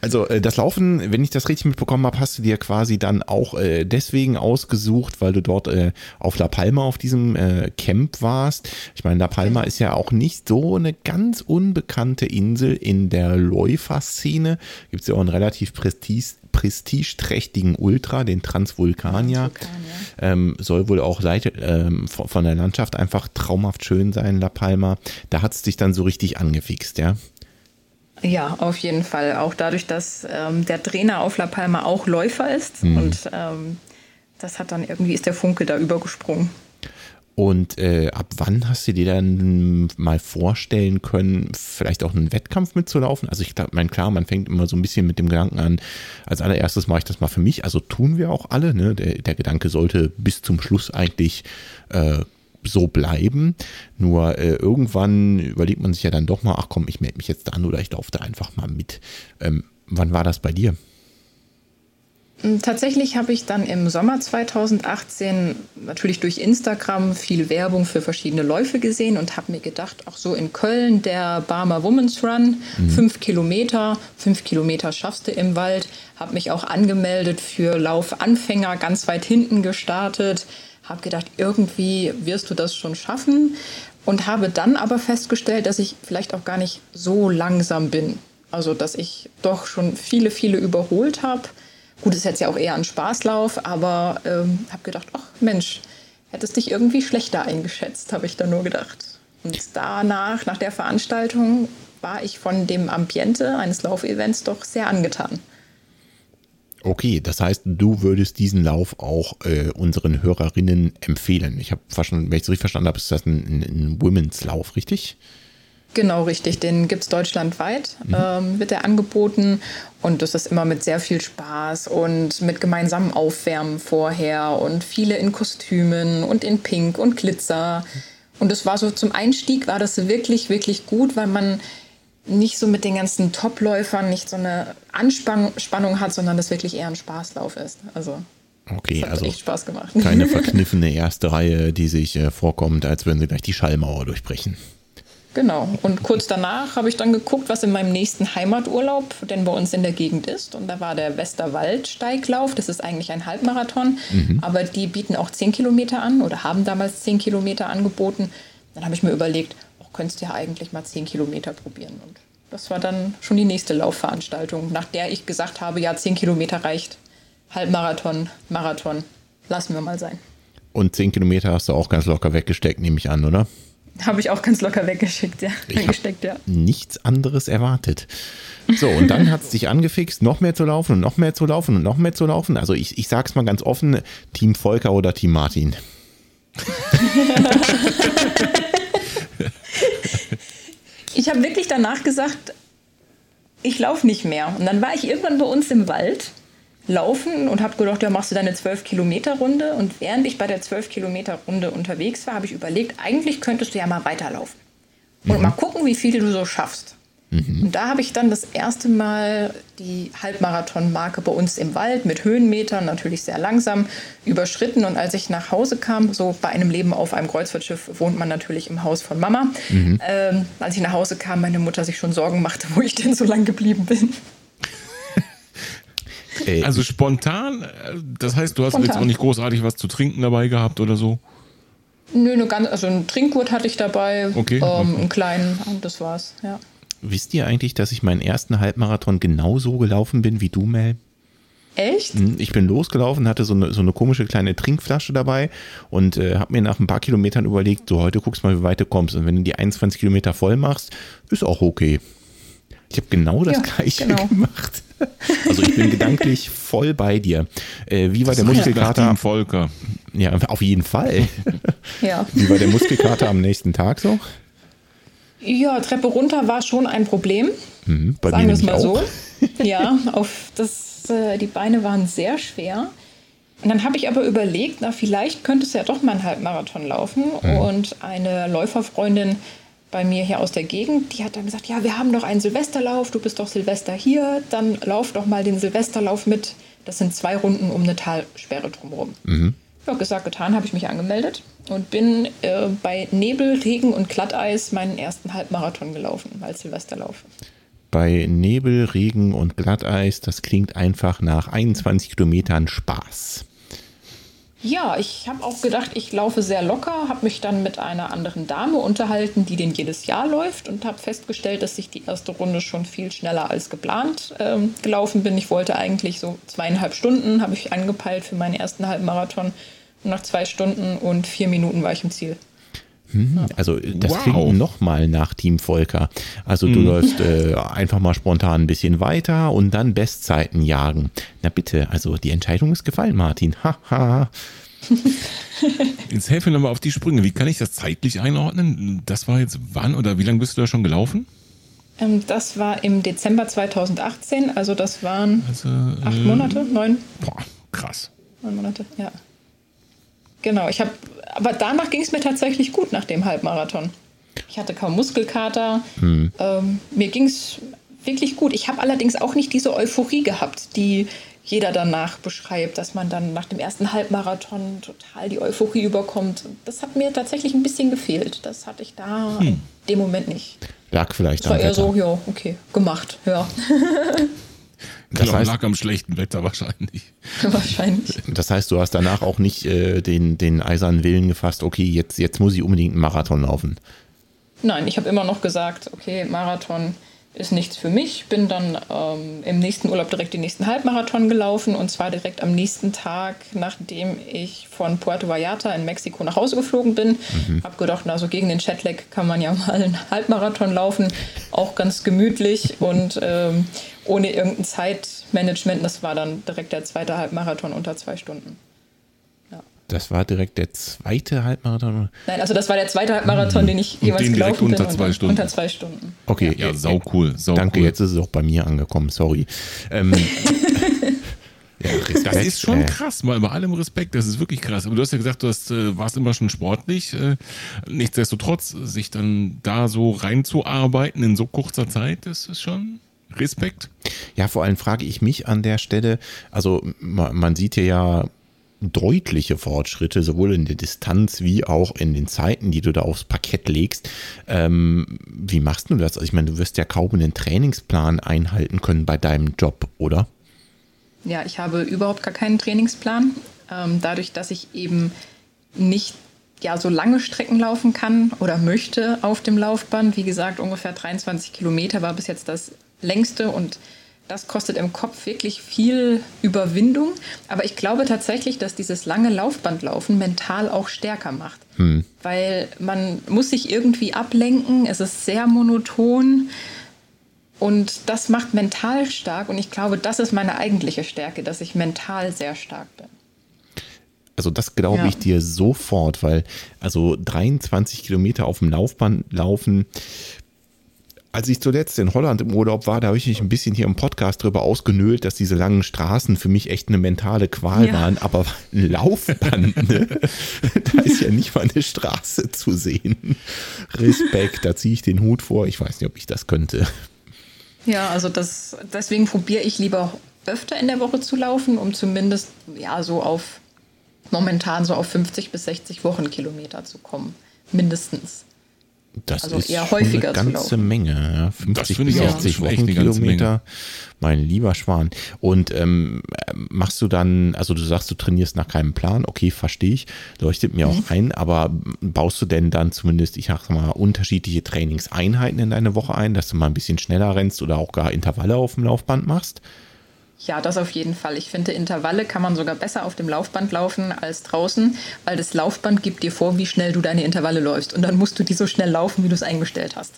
Also äh, das Laufen, wenn ich das richtig mitbekommen habe, hast du dir quasi dann auch äh, deswegen ausgesucht, weil du dort äh, auf La Palma auf diesem äh, Camp warst. Ich meine, La Palma ist ja auch nicht so eine ganz unbekannte Insel in der Läuferszene. Gibt es ja auch einen relativ prestige prestigeträchtigen Ultra, den Transvulkanier. Ähm, soll wohl auch Seite, ähm, von der Landschaft einfach traumhaft schön sein, La Palma. Da hat es dich dann so richtig angefixt, ja? Ja, auf jeden Fall. Auch dadurch, dass ähm, der Trainer auf La Palma auch Läufer ist. Mhm. Und ähm, das hat dann irgendwie, ist der Funke da übergesprungen. Und äh, ab wann hast du dir dann mal vorstellen können, vielleicht auch einen Wettkampf mitzulaufen? Also ich meine, klar, man fängt immer so ein bisschen mit dem Gedanken an, als allererstes mache ich das mal für mich. Also tun wir auch alle. Ne? Der, der Gedanke sollte bis zum Schluss eigentlich äh, so bleiben. Nur äh, irgendwann überlegt man sich ja dann doch mal, ach komm, ich melde mich jetzt an oder ich laufe da einfach mal mit. Ähm, wann war das bei dir? Hm, tatsächlich habe ich dann im Sommer 2018 natürlich durch Instagram viel Werbung für verschiedene Läufe gesehen und habe mir gedacht, auch so in Köln der Barmer Women's Run, mhm. fünf Kilometer, fünf Kilometer schaffst du im Wald, habe mich auch angemeldet für Laufanfänger, ganz weit hinten gestartet, habe gedacht, irgendwie wirst du das schon schaffen und habe dann aber festgestellt, dass ich vielleicht auch gar nicht so langsam bin. Also dass ich doch schon viele, viele überholt habe Gut, ist jetzt ja auch eher ein Spaßlauf, aber ähm, habe gedacht, ach Mensch, hättest dich irgendwie schlechter eingeschätzt, habe ich da nur gedacht. Und danach, nach der Veranstaltung, war ich von dem Ambiente eines Laufevents doch sehr angetan. Okay, das heißt, du würdest diesen Lauf auch äh, unseren Hörerinnen empfehlen. Ich habe verstanden, wenn ich es richtig verstanden habe, ist das ein, ein Women's Lauf, richtig? Genau, richtig. Den gibt es deutschlandweit, mhm. ähm, wird er angeboten. Und das ist immer mit sehr viel Spaß und mit gemeinsamem Aufwärmen vorher und viele in Kostümen und in Pink und Glitzer. Und das war so zum Einstieg war das wirklich, wirklich gut, weil man nicht so mit den ganzen Topläufern nicht so eine Anspannung hat, sondern das wirklich eher ein Spaßlauf ist. Also Okay, hat also echt Spaß gemacht. keine verkniffene erste Reihe, die sich äh, vorkommt, als würden sie gleich die Schallmauer durchbrechen. Genau. Und kurz danach habe ich dann geguckt, was in meinem nächsten Heimaturlaub denn bei uns in der Gegend ist. Und da war der Westerwald-Steiglauf. Das ist eigentlich ein Halbmarathon. Mhm. Aber die bieten auch 10 Kilometer an oder haben damals 10 Kilometer angeboten. Dann habe ich mir überlegt, könntest du ja eigentlich mal 10 Kilometer probieren. Und das war dann schon die nächste Laufveranstaltung, nach der ich gesagt habe, ja, 10 Kilometer reicht. Halbmarathon, Marathon, lassen wir mal sein. Und 10 Kilometer hast du auch ganz locker weggesteckt, nehme ich an, oder? Habe ich auch ganz locker weggeschickt, ja. Ich weggesteckt, ja. Nichts anderes erwartet. So, und dann hat es dich angefixt, noch mehr zu laufen und noch mehr zu laufen und noch mehr zu laufen. Also ich, ich sag's mal ganz offen, Team Volker oder Team Martin. ich habe wirklich danach gesagt, ich laufe nicht mehr. Und dann war ich irgendwann bei uns im Wald laufen und habe gedacht, ja, machst du deine 12 Kilometer Runde. Und während ich bei der 12 Kilometer Runde unterwegs war, habe ich überlegt, eigentlich könntest du ja mal weiterlaufen. Und mhm. mal gucken, wie viel du so schaffst. Mhm. Und da habe ich dann das erste Mal die Halbmarathon-Marke bei uns im Wald mit Höhenmetern, natürlich sehr langsam, überschritten. Und als ich nach Hause kam, so bei einem Leben auf einem Kreuzfahrtschiff wohnt man natürlich im Haus von Mama. Mhm. Ähm, als ich nach Hause kam, meine Mutter sich schon Sorgen machte, wo ich denn so lang geblieben bin. Äh, also spontan, äh, das heißt, du hast spontan. jetzt auch nicht großartig was zu trinken dabei gehabt oder so? Nö, eine ganz, also einen Trinkgurt hatte ich dabei, okay, ähm, okay. einen kleinen und das war's, ja. Wisst ihr eigentlich, dass ich meinen ersten Halbmarathon genauso gelaufen bin wie du, Mel? Echt? Hm, ich bin losgelaufen, hatte so eine, so eine komische kleine Trinkflasche dabei und äh, habe mir nach ein paar Kilometern überlegt, so heute guckst mal, wie weit du kommst. Und wenn du die 21 Kilometer voll machst, ist auch okay. Ich habe genau das ja, gleiche genau. gemacht. Also ich bin gedanklich voll bei dir. Äh, wie war das der Muskelkater? Team Volker. Ja, auf jeden Fall. Ja. Wie war der Muskelkater am nächsten Tag so? Ja, Treppe runter war schon ein Problem. Mhm, bei sagen wir es mal auch. so. Ja, auf das, äh, die Beine waren sehr schwer. Und dann habe ich aber überlegt, na, vielleicht könntest du ja doch mal einen Halbmarathon laufen. Mhm. Und eine Läuferfreundin bei mir hier aus der Gegend, die hat dann gesagt, ja, wir haben doch einen Silvesterlauf, du bist doch Silvester hier, dann lauf doch mal den Silvesterlauf mit. Das sind zwei Runden um eine Talsperre drumherum. Mhm. Ja, gesagt, getan, habe ich mich angemeldet und bin äh, bei Nebel, Regen und Glatteis meinen ersten Halbmarathon gelaufen als Silvesterlauf. Bei Nebel, Regen und Glatteis, das klingt einfach nach 21 Kilometern Spaß. Ja, ich habe auch gedacht, ich laufe sehr locker, habe mich dann mit einer anderen Dame unterhalten, die den jedes Jahr läuft und habe festgestellt, dass ich die erste Runde schon viel schneller als geplant ähm, gelaufen bin. Ich wollte eigentlich so zweieinhalb Stunden, habe ich angepeilt für meinen ersten Halbmarathon. Nach zwei Stunden und vier Minuten war ich im Ziel. Hm, also das Wow. klingt nochmal nach Team Volker. Also du läufst äh, einfach mal spontan ein bisschen weiter und dann Bestzeiten jagen. Na bitte, also die Entscheidung ist gefallen, Martin. Haha. Jetzt helfe mir nochmal auf die Sprünge. Wie kann ich das zeitlich einordnen? Das war jetzt wann oder wie lange bist du da schon gelaufen? Ähm, das war im Dezember 2018, also das waren Also, acht äh, Monate, neun, Boah, krass. neun Monate, ja. Genau, ich habe, aber danach ging es mir tatsächlich gut nach dem Halbmarathon. Ich hatte kaum Muskelkater, ähm, mir ging es wirklich gut. Ich habe allerdings auch nicht diese Euphorie gehabt, die jeder danach beschreibt, dass man dann nach dem ersten Halbmarathon total die Euphorie überkommt. Das hat mir tatsächlich ein bisschen gefehlt. Das hatte ich da in dem Moment nicht. Lag vielleicht Es war eher Wetter. so, ja, okay, gemacht, ja, Das genau, heißt- lag am schlechten Wetter wahrscheinlich. wahrscheinlich. Das heißt, du hast danach auch nicht äh, den, den eisernen Willen gefasst, okay, jetzt, jetzt muss ich unbedingt einen Marathon laufen. Nein, ich habe immer noch gesagt, okay, Marathon ist nichts für mich. Bin dann ähm, im nächsten Urlaub direkt den nächsten Halbmarathon gelaufen und zwar direkt am nächsten Tag, nachdem ich von Puerto Vallarta in Mexiko nach Hause geflogen bin. Hab gedacht, na, so gegen den Jetlag kann man ja mal einen Halbmarathon laufen, auch ganz gemütlich und ähm, ohne irgendein Zeitmanagement. Das war dann direkt der zweite Halbmarathon unter zwei Stunden. Das war direkt der zweite Halbmarathon. Nein, also das war der zweite Halbmarathon, den ich jeweils den direkt gelaufen bin. unter zwei unter, Stunden. Unter zwei Stunden. Okay, Ja, äh, sau cool. Sau Danke, cool. jetzt ist es auch bei mir angekommen, sorry. Ähm, ja, Respekt, Das ist schon äh, krass, mal bei allem Respekt, das ist wirklich krass. Aber du hast ja gesagt, du hast, äh, warst immer schon sportlich. Äh, nichtsdestotrotz, sich dann da so reinzuarbeiten in so kurzer Zeit, das ist schon Respekt. Ja, vor allem frage ich mich an der Stelle, also ma- man sieht hier ja deutliche Fortschritte, sowohl in der Distanz wie auch in den Zeiten, die du da aufs Parkett legst. Ähm, wie machst du das? Also ich meine, du wirst ja kaum einen Trainingsplan einhalten können bei deinem Job, oder? Ja, ich habe überhaupt gar keinen Trainingsplan. Ähm, dadurch, dass ich eben nicht ja, so lange Strecken laufen kann oder möchte auf dem Laufband. Wie gesagt, ungefähr 23 Kilometer war bis jetzt das längste und das kostet im Kopf wirklich viel Überwindung. Aber ich glaube tatsächlich, dass dieses lange Laufbandlaufen mental auch stärker macht. Weil man muss sich irgendwie ablenken, es ist sehr monoton. Und das macht mental stark und ich glaube, das ist meine eigentliche Stärke, dass ich mental sehr stark bin. Also das glaube Ja. ich dir sofort, weil also 23 Kilometer auf dem Laufband laufen. Als ich zuletzt in Holland im Urlaub war, da habe ich mich ein bisschen hier im Podcast drüber ausgenölt, dass diese langen Straßen für mich echt eine mentale Qual Ja. waren. Aber ein Laufband, ne? da ist ja nicht mal eine Straße zu sehen. Respekt, da ziehe ich den Hut vor. Ich weiß nicht, ob ich das könnte. Ja, also das, deswegen probiere ich lieber öfter in der Woche zu laufen, um zumindest ja so auf momentan so auf 50 bis 60 Wochenkilometer zu kommen. Mindestens. Das Also ist eher häufiger eine ganze. Menge. Ja. Das 50 finde bis ich auch 60 schon echt eine ganze Wochenkilometer. Mein lieber Schwan. Und ähm, machst du dann, also du sagst, du trainierst nach keinem Plan, okay, verstehe ich, leuchtet mir Mhm. auch ein, aber baust du denn dann zumindest, ich sag mal, unterschiedliche Trainingseinheiten in deine Woche ein, dass du mal ein bisschen schneller rennst oder auch gar Intervalle auf dem Laufband machst? Ja, das auf jeden Fall. Ich finde, Intervalle kann man sogar besser auf dem Laufband laufen als draußen, weil das Laufband gibt dir vor, wie schnell du deine Intervalle läufst. Und dann musst du die so schnell laufen, wie du es eingestellt hast.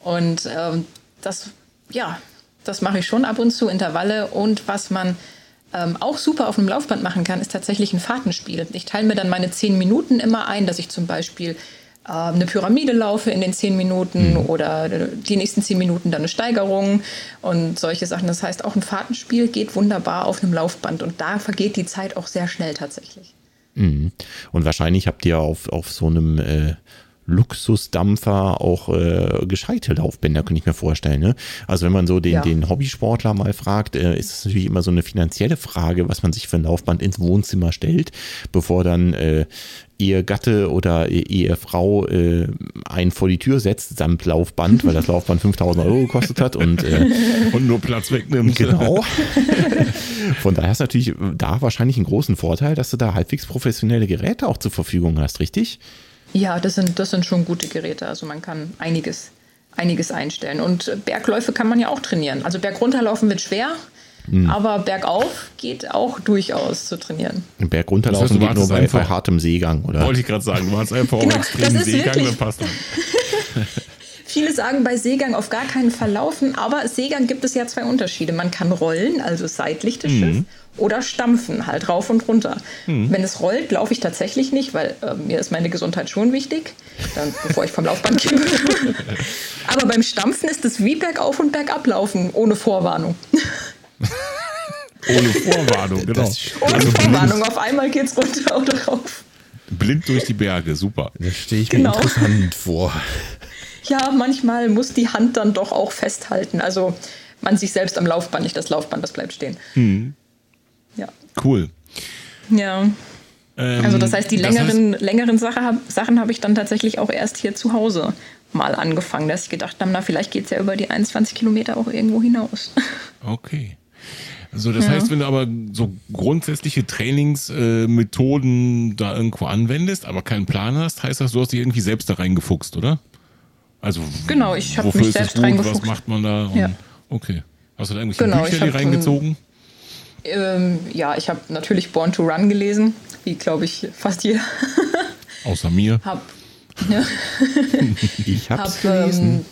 Und ähm, das, ja, das mache ich schon ab und zu, Intervalle. Und was man ähm, auch super auf dem Laufband machen kann, ist tatsächlich ein Fahrtenspiel. Ich teile mir dann meine zehn Minuten immer ein, dass ich zum Beispiel äh, eine Pyramide laufe in den zehn Minuten oder die nächsten zehn Minuten dann eine Steigerung und solche Sachen. Das heißt, auch ein Fahrtenspiel geht wunderbar auf einem Laufband und da vergeht die Zeit auch sehr schnell tatsächlich. Mhm. Und wahrscheinlich habt ihr auf, auf so einem äh, Luxusdampfer auch äh, gescheite Laufbänder, könnte ich mir vorstellen. Ne? Also wenn man so den, Ja. den Hobbysportler mal fragt, äh, ist es natürlich immer so eine finanzielle Frage, was man sich für ein Laufband ins Wohnzimmer stellt, bevor dann äh, Ehegatte oder E- Ehefrau äh, einen vor die Tür setzt samt Laufband, weil das Laufband 5000 Euro gekostet hat und äh, Und nur Platz wegnimmt. Genau. Von daher ist natürlich da wahrscheinlich einen großen Vorteil, dass du da halbwegs professionelle Geräte auch zur Verfügung hast, richtig? Ja, das sind, das sind schon gute Geräte. Also man kann einiges, einiges einstellen. Und Bergläufe kann man ja auch trainieren. Also bergunterlaufen wird schwer. Mhm. Aber bergauf geht auch durchaus zu trainieren. Berg runterlaufen das heißt, geht nur bei, bei, hartem Seegang, oder? Wollte ich gerade sagen, du hast einfach genau, auch extremen Seegang, dann passt das. Viele sagen bei Seegang auf gar keinen Fall laufen, aber Seegang gibt es ja zwei Unterschiede. Man kann rollen, also seitlich das mhm. Schiff, oder stampfen, halt rauf und runter. Mhm. Wenn es rollt, laufe ich tatsächlich nicht, weil äh, mir ist meine Gesundheit schon wichtig, dann, bevor ich vom Laufband kippe. aber beim Stampfen ist es wie bergauf und bergab laufen, ohne Vorwarnung. ohne Vorwarnung, genau. Ohne also Vorwarnung, auf einmal geht es runter oder rauf. Blind durch die Berge, super. Das stehe ich genau. mir interessant vor ja, manchmal muss die Hand dann doch auch festhalten. Also man sich selbst am Laufband, nicht das Laufband, das bleibt stehen. Hm. Ja. Cool. Ja. Ähm, also das heißt, die längeren, heißt, längeren Sache, Sachen habe ich dann tatsächlich auch erst hier zu Hause mal angefangen, dass ich gedacht habe, na, vielleicht geht es ja über die 21 Kilometer auch irgendwo hinaus. Okay. So, das ja. heißt, wenn du aber so grundsätzliche Trainingsmethoden äh, da irgendwo anwendest, aber keinen Plan hast, heißt das, du hast dich irgendwie selbst da reingefuchst, oder? Also genau, ich habe mich selbst reingefuchst. Was macht man da? Und, ja. Okay. Hast du da irgendwelche genau, Bücher die reingezogen? Ähm, ja, ich habe natürlich Born to Run gelesen, wie glaube ich fast jeder. Außer mir. Hab, ne? ich habe hab, gelesen. Ähm,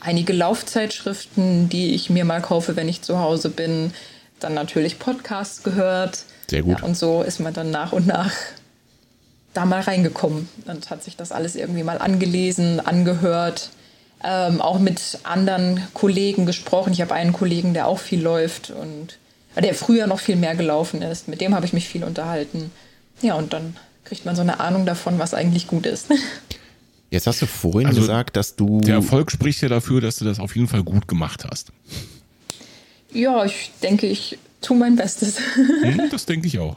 einige Laufzeitschriften, die ich mir mal kaufe, wenn ich zu Hause bin. Dann natürlich Podcasts gehört. Sehr gut. Ja, und so ist man dann nach und nach da mal reingekommen und hat sich das alles irgendwie mal angelesen, angehört, ähm, auch mit anderen Kollegen gesprochen. Ich habe einen Kollegen, der auch viel läuft und der früher noch viel mehr gelaufen ist. Mit dem habe ich mich viel unterhalten. Ja, und dann kriegt man so eine Ahnung davon, was eigentlich gut ist. Jetzt hast du vorhin also gesagt, dass du. Der Erfolg spricht ja dafür, dass du das auf jeden Fall gut gemacht hast. Ja, ich denke, ich tue mein Bestes. Hm, das denke ich auch.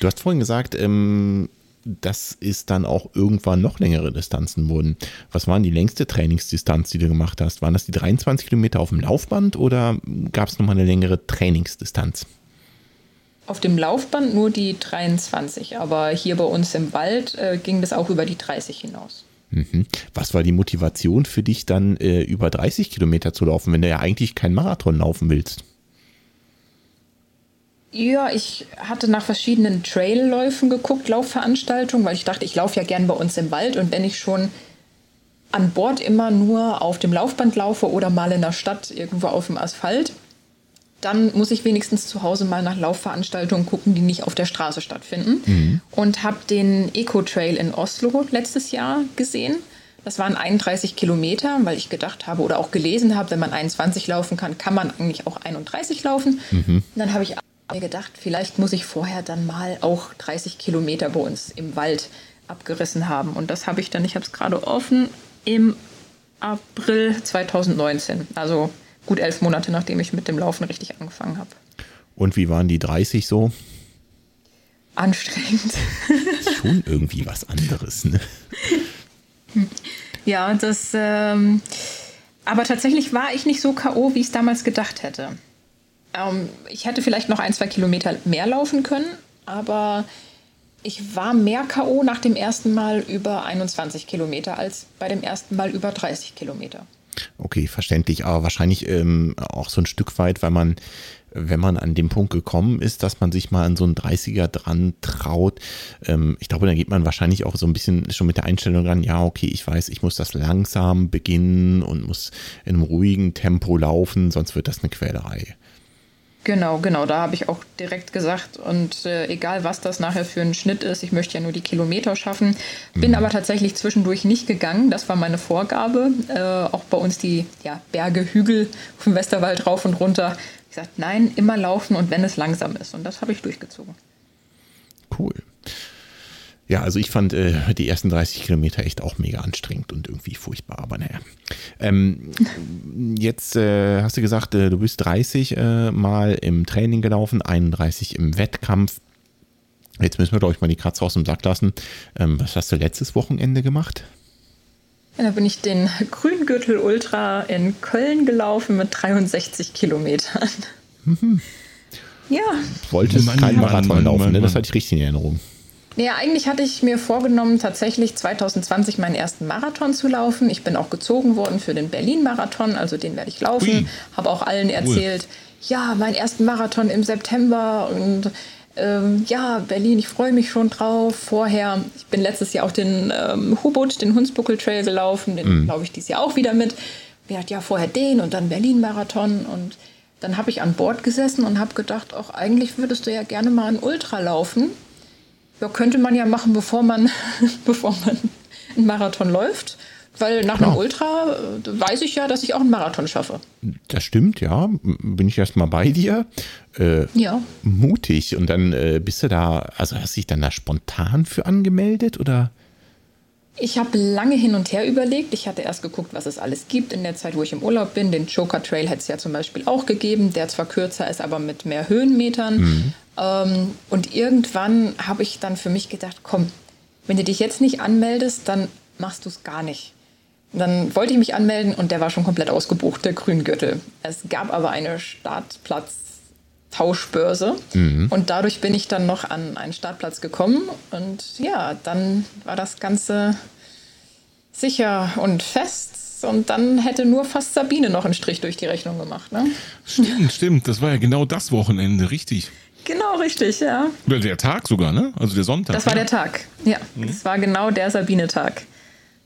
Du hast vorhin gesagt, ähm, dass es dann auch irgendwann noch längere Distanzen wurden. Was waren die längste Trainingsdistanz, die du gemacht hast? Waren das die 23 Kilometer auf dem Laufband oder gab es nochmal eine längere Trainingsdistanz? Auf dem Laufband nur die 23, aber hier bei uns im Wald äh, ging das auch über die 30 hinaus. Mhm. Was war die Motivation für dich dann äh, über 30 Kilometer zu laufen, wenn du ja eigentlich keinen Marathon laufen willst? Ja, ich hatte nach verschiedenen Trailläufen geguckt, Laufveranstaltungen, weil ich dachte, ich laufe ja gern bei uns im Wald und wenn ich schon an Bord immer nur auf dem Laufband laufe oder mal in der Stadt irgendwo auf dem Asphalt, dann muss ich wenigstens zu Hause mal nach Laufveranstaltungen gucken, die nicht auf der Straße stattfinden. Mhm. Und habe den Eco-Trail in Oslo letztes Jahr gesehen. Das waren 31 Kilometer, weil ich gedacht habe oder auch gelesen habe, wenn man 21 laufen kann, kann man eigentlich auch 31 laufen. Mhm. Dann habe ich mir gedacht, vielleicht muss ich vorher dann mal auch 30 Kilometer bei uns im Wald abgerissen haben. Und das habe ich dann, ich habe es gerade offen, im April 2019. Also gut elf Monate, nachdem ich mit dem Laufen richtig angefangen habe. Und wie waren die 30 so? Anstrengend. Schon irgendwie was anderes, ne? Ja, das. Ähm, aber tatsächlich war ich nicht so K.O., wie ich es damals gedacht hätte. Ähm, ich hätte vielleicht noch ein, zwei Kilometer mehr laufen können, aber ich war mehr K.O. nach dem ersten Mal über 21 Kilometer als bei dem ersten Mal über 30 Kilometer. Okay, verständlich, aber wahrscheinlich ähm, auch so ein Stück weit, weil man, wenn man an dem Punkt gekommen ist, dass man sich mal an so einen 30er dran traut. Ähm, ich glaube, da geht man wahrscheinlich auch so ein bisschen schon mit der Einstellung ran, ja, okay, ich weiß, ich muss das langsam beginnen und muss in einem ruhigen Tempo laufen, sonst wird das eine Quälerei. Genau, genau, da habe ich auch direkt gesagt und äh, egal was das nachher für ein Schnitt ist, ich möchte ja nur die Kilometer schaffen. Bin mhm. aber tatsächlich zwischendurch nicht gegangen, das war meine Vorgabe. Äh, auch bei uns die ja, Berge, Hügel dem Westerwald rauf und runter. Ich gesagt, nein, immer laufen und wenn es langsam ist und das habe ich durchgezogen. Cool. Ja, also ich fand äh, die ersten 30 Kilometer echt auch mega anstrengend und irgendwie furchtbar, aber naja. Ähm, jetzt äh, hast du gesagt, äh, du bist 30 äh, Mal im Training gelaufen, 31 im Wettkampf. Jetzt müssen wir, glaube ich, mal die Katze aus dem Sack lassen. Ähm, was hast du letztes Wochenende gemacht? Ja, da bin ich den Grüngürtel Ultra in Köln gelaufen mit 63 Kilometern. Mhm. Ja. Wolltest keinen Marathon laufen, ne? Das hatte ich richtig in Erinnerung. Ja, eigentlich hatte ich mir vorgenommen, tatsächlich 2020 meinen ersten Marathon zu laufen. Ich bin auch gezogen worden für den Berlin-Marathon, also den werde ich laufen. Habe auch allen erzählt, ja, meinen ersten Marathon im September und ähm, ja, Berlin, ich freue mich schon drauf. Vorher, ich bin letztes Jahr auch den ähm, Hubut, den Hunsbuckel Trail gelaufen, den mhm. glaube ich dieses Jahr auch wieder mit. Wir hatten ja vorher den und dann Berlin-Marathon und dann habe ich an Bord gesessen und habe gedacht, auch eigentlich würdest du ja gerne mal einen Ultra laufen. Ja, könnte man ja machen, bevor man, bevor man einen Marathon läuft. Weil nach Klar. einem Ultra äh, weiß ich ja, dass ich auch einen Marathon schaffe. Das stimmt, ja. Bin ich erstmal bei dir. Äh, ja. Mutig. Und dann äh, bist du da, also hast du dich dann da spontan für angemeldet oder? Ich habe lange hin und her überlegt. Ich hatte erst geguckt, was es alles gibt in der Zeit, wo ich im Urlaub bin. Den Joker Trail hätte es ja zum Beispiel auch gegeben, der zwar kürzer ist, aber mit mehr Höhenmetern. Mhm. Ähm, und irgendwann habe ich dann für mich gedacht, komm, wenn du dich jetzt nicht anmeldest, dann machst du es gar nicht. Dann wollte ich mich anmelden und der war schon komplett ausgebucht, der Grüngürtel. Es gab aber eine Startplatz-Tauschbörse mhm. und dadurch bin ich dann noch an einen Startplatz gekommen und ja, dann war das Ganze sicher und fest und dann hätte nur fast Sabine noch einen Strich durch die Rechnung gemacht. Ne? Stimmt, stimmt. Das war ja genau das Wochenende, richtig. Genau, richtig, ja. Oder der Tag sogar, ne? Also der Sonntag. Das war ja. der Tag, ja. Mhm. Das war genau der Sabine-Tag.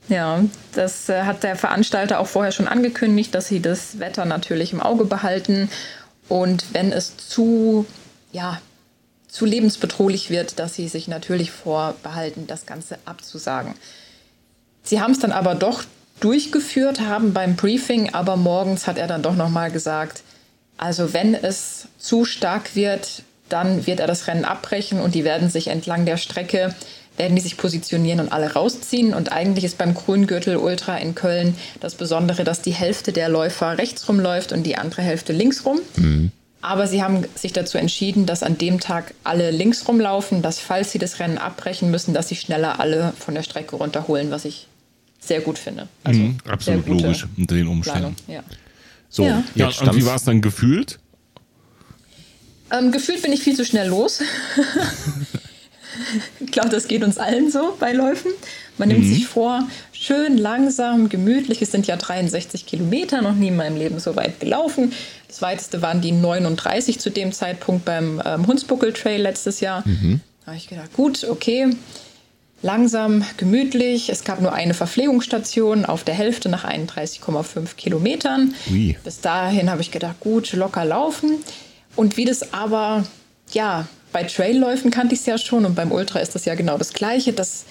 Ja, das äh, hat der Veranstalter auch vorher schon angekündigt, dass sie das Wetter natürlich im Auge behalten und wenn es zu, ja, zu lebensbedrohlich wird, dass sie sich natürlich vorbehalten, das Ganze abzusagen. Sie haben es dann aber doch durchgeführt, haben beim Briefing, aber morgens hat er dann doch nochmal gesagt, also wenn es zu stark wird, dann wird er das Rennen abbrechen und die werden sich entlang der Strecke werden die sich positionieren und alle rausziehen. Und eigentlich ist beim Grüngürtel Ultra in Köln das Besondere, dass die Hälfte der Läufer rechts rumläuft und die andere Hälfte links rum. Mhm. Aber sie haben sich dazu entschieden, dass an dem Tag alle links rumlaufen, dass falls sie das Rennen abbrechen müssen, dass sie schneller alle von der Strecke runterholen, was ich sehr gut finde. Also mhm, absolut logisch unter den Umständen. Ja. So, ja. ja und wie war es dann gefühlt? Ähm, gefühlt bin ich viel zu schnell los. ich glaube, das geht uns allen so bei Läufen. Man nimmt mhm. sich vor, schön langsam, gemütlich. Es sind ja 63 Kilometer, noch nie in meinem Leben so weit gelaufen. Das weiteste waren die 39 zu dem Zeitpunkt beim ähm, Hunsbuckel Trail letztes Jahr. Mhm. Da habe ich gedacht, gut, okay, langsam, gemütlich. Es gab nur eine Verpflegungsstation auf der Hälfte nach 31,5 Kilometern. Ui. Bis dahin habe ich gedacht, gut, locker laufen. Und wie das aber, ja, bei Trailläufen kannte ich es ja schon und beim Ultra ist das ja genau das Gleiche, dass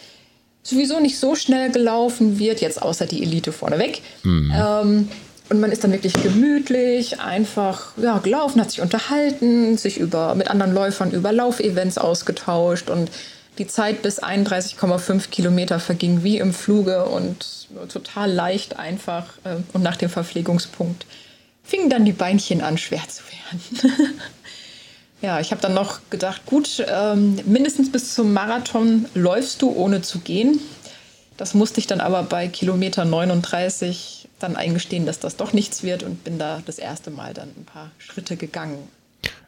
sowieso nicht so schnell gelaufen wird, jetzt außer die Elite vorneweg. Mhm. Ähm, und man ist dann wirklich gemütlich, einfach ja, gelaufen, hat sich unterhalten, sich über, mit anderen Läufern über Laufevents ausgetauscht und die Zeit bis 31,5 Kilometer verging wie im Fluge und total leicht einfach. Äh, und nach dem Verpflegungspunkt fingen dann die Beinchen an, schwer zu werden. Ja, ich habe dann noch gedacht, gut, ähm, mindestens bis zum Marathon läufst du ohne zu gehen. Das musste ich dann aber bei Kilometer 39 dann eingestehen, dass das doch nichts wird und bin da das erste Mal dann ein paar Schritte gegangen.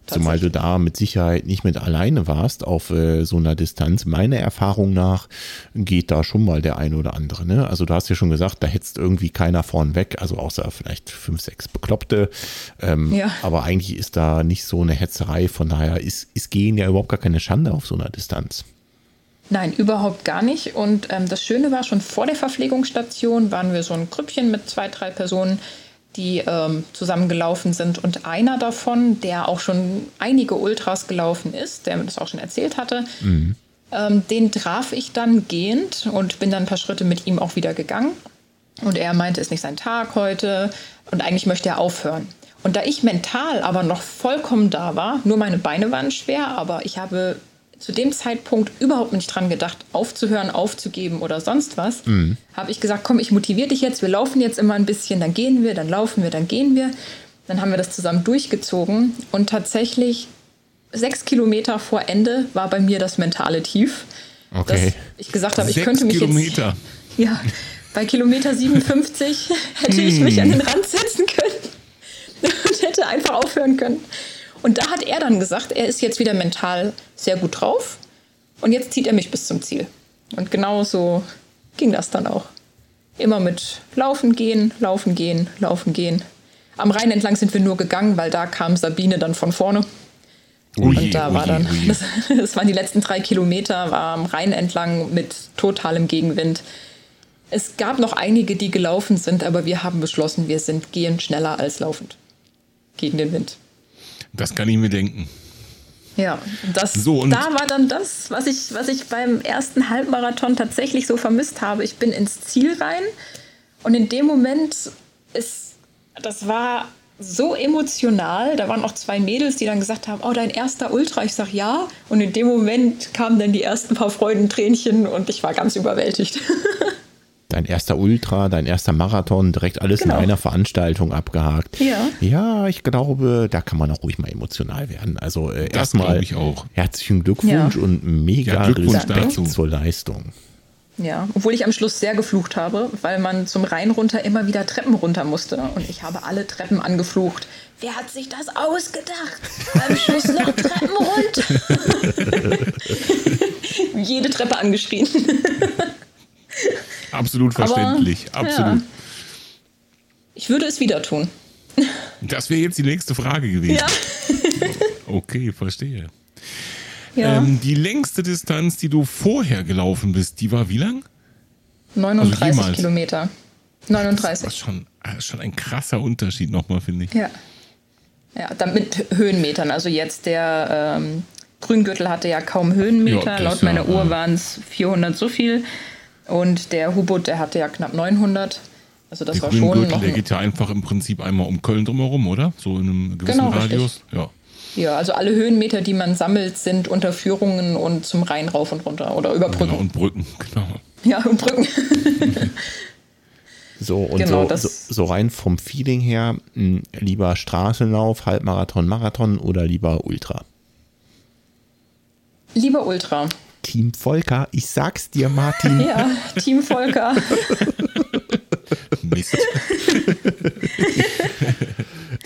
Zumal du da mit Sicherheit nicht mit alleine warst auf äh, so einer Distanz. Meiner Erfahrung nach geht da schon mal der eine oder andere. Ne? Also du hast ja schon gesagt, da hetzt irgendwie keiner vorn weg, also außer vielleicht fünf, sechs Bekloppte. Ähm, ja. Aber eigentlich ist da nicht so eine Hetzerei. Von daher ist, ist Gehen ja überhaupt gar keine Schande auf so einer Distanz. Nein, überhaupt gar nicht. Und ähm, das Schöne war, schon vor der Verpflegungsstation waren wir so ein Grüppchen mit zwei, drei Personen, die ähm, zusammengelaufen sind. Und einer davon, der auch schon einige Ultras gelaufen ist, der mir das auch schon erzählt hatte, mhm. ähm, den traf ich dann gehend und bin dann ein paar Schritte mit ihm auch wieder gegangen. Und er meinte, es ist nicht sein Tag heute und eigentlich möchte er aufhören. Und da ich mental aber noch vollkommen da war, nur meine Beine waren schwer, aber ich habe zu dem Zeitpunkt überhaupt nicht dran gedacht, aufzuhören, aufzugeben oder sonst was. Mhm. Habe ich gesagt, komm, ich motiviere dich jetzt, wir laufen jetzt immer ein bisschen, dann gehen wir, dann laufen wir, dann gehen wir. Dann haben wir das zusammen durchgezogen und tatsächlich sechs Kilometer vor Ende war bei mir das mentale Tief. Okay. Ich gesagt habe, ich sechs könnte mich Kilometer. jetzt. Ja, bei Kilometer 57 hätte ich mich an den Rand setzen können und hätte einfach aufhören können. Und da hat er dann gesagt, er ist jetzt wieder mental sehr gut drauf und jetzt zieht er mich bis zum Ziel. Und genau so ging das dann auch. Immer mit Laufen gehen, Laufen gehen, Laufen gehen. Am Rhein entlang sind wir nur gegangen, weil da kam Sabine dann von vorne. Ui, Und da ui, war dann, das, das waren die letzten drei Kilometer, war am Rhein entlang mit totalem Gegenwind. Es gab noch einige, die gelaufen sind, aber wir haben beschlossen, wir sind gehend schneller als laufend. Gegen den Wind. Das kann ich mir denken. Ja, das, So, und- da war dann das, was ich, was ich beim ersten Halbmarathon tatsächlich so vermisst habe. Ich bin ins Ziel rein und in dem Moment ist, das war so emotional. Da waren auch zwei Mädels, die dann gesagt haben, oh, dein erster Ultra. Ich sag ja. Und in dem Moment kamen dann die ersten paar Freudentränchen und ich war ganz überwältigt. Dein erster Ultra, dein erster Marathon, direkt alles Genau. in einer Veranstaltung abgehakt. Ja. Ja, ich glaube, da kann man auch ruhig mal emotional werden. Also äh, Das erstmal glaube ich auch. herzlichen Glückwunsch Ja. und mega Ja, Glückwunsch Respekt dazu. zur Leistung. Ja, obwohl ich am Schluss sehr geflucht habe, weil man zum Rhein runter immer wieder Treppen runter musste. Und ich habe alle Treppen angeflucht. Wer hat sich das ausgedacht? Beim Schluss noch Treppen runter. Jede Treppe angeschrien. Absolut Aber, verständlich. ja. Absolut. Ich würde es wieder tun. Das wäre jetzt die nächste Frage gewesen. Ja. Okay, verstehe. ja. Ähm, die längste Distanz, die du vorher gelaufen bist, die war wie lang? 39 also. Kilometer. Das 39. ist schon, schon ein krasser Unterschied nochmal, finde ich. Ja. Ja, dann mit Höhenmetern. Also jetzt der ähm, Grüngürtel hatte ja kaum Höhenmeter. Ja, das Laut ist ja, meiner Uhr waren es 400 so viel. Und der Hubot, der hatte ja knapp 900. Also das Der war schon Grüngürtel, noch. der ein- geht ja einfach im Prinzip einmal um Köln drumherum, oder? So in einem gewissen Genau, richtig. Radius. Ja. Ja, also alle Höhenmeter, die man sammelt, sind unter Führungen und zum Rhein rauf und runter oder über Brücken. Genau, und Brücken, genau. Ja, und Brücken. So, und Genau, so, das- so, so rein vom Feeling her, mh, lieber Straßenlauf, Halbmarathon, Marathon oder lieber Ultra? Lieber Ultra. Team Volker, ich sag's dir, Martin. Ja, Team Volker. Mist.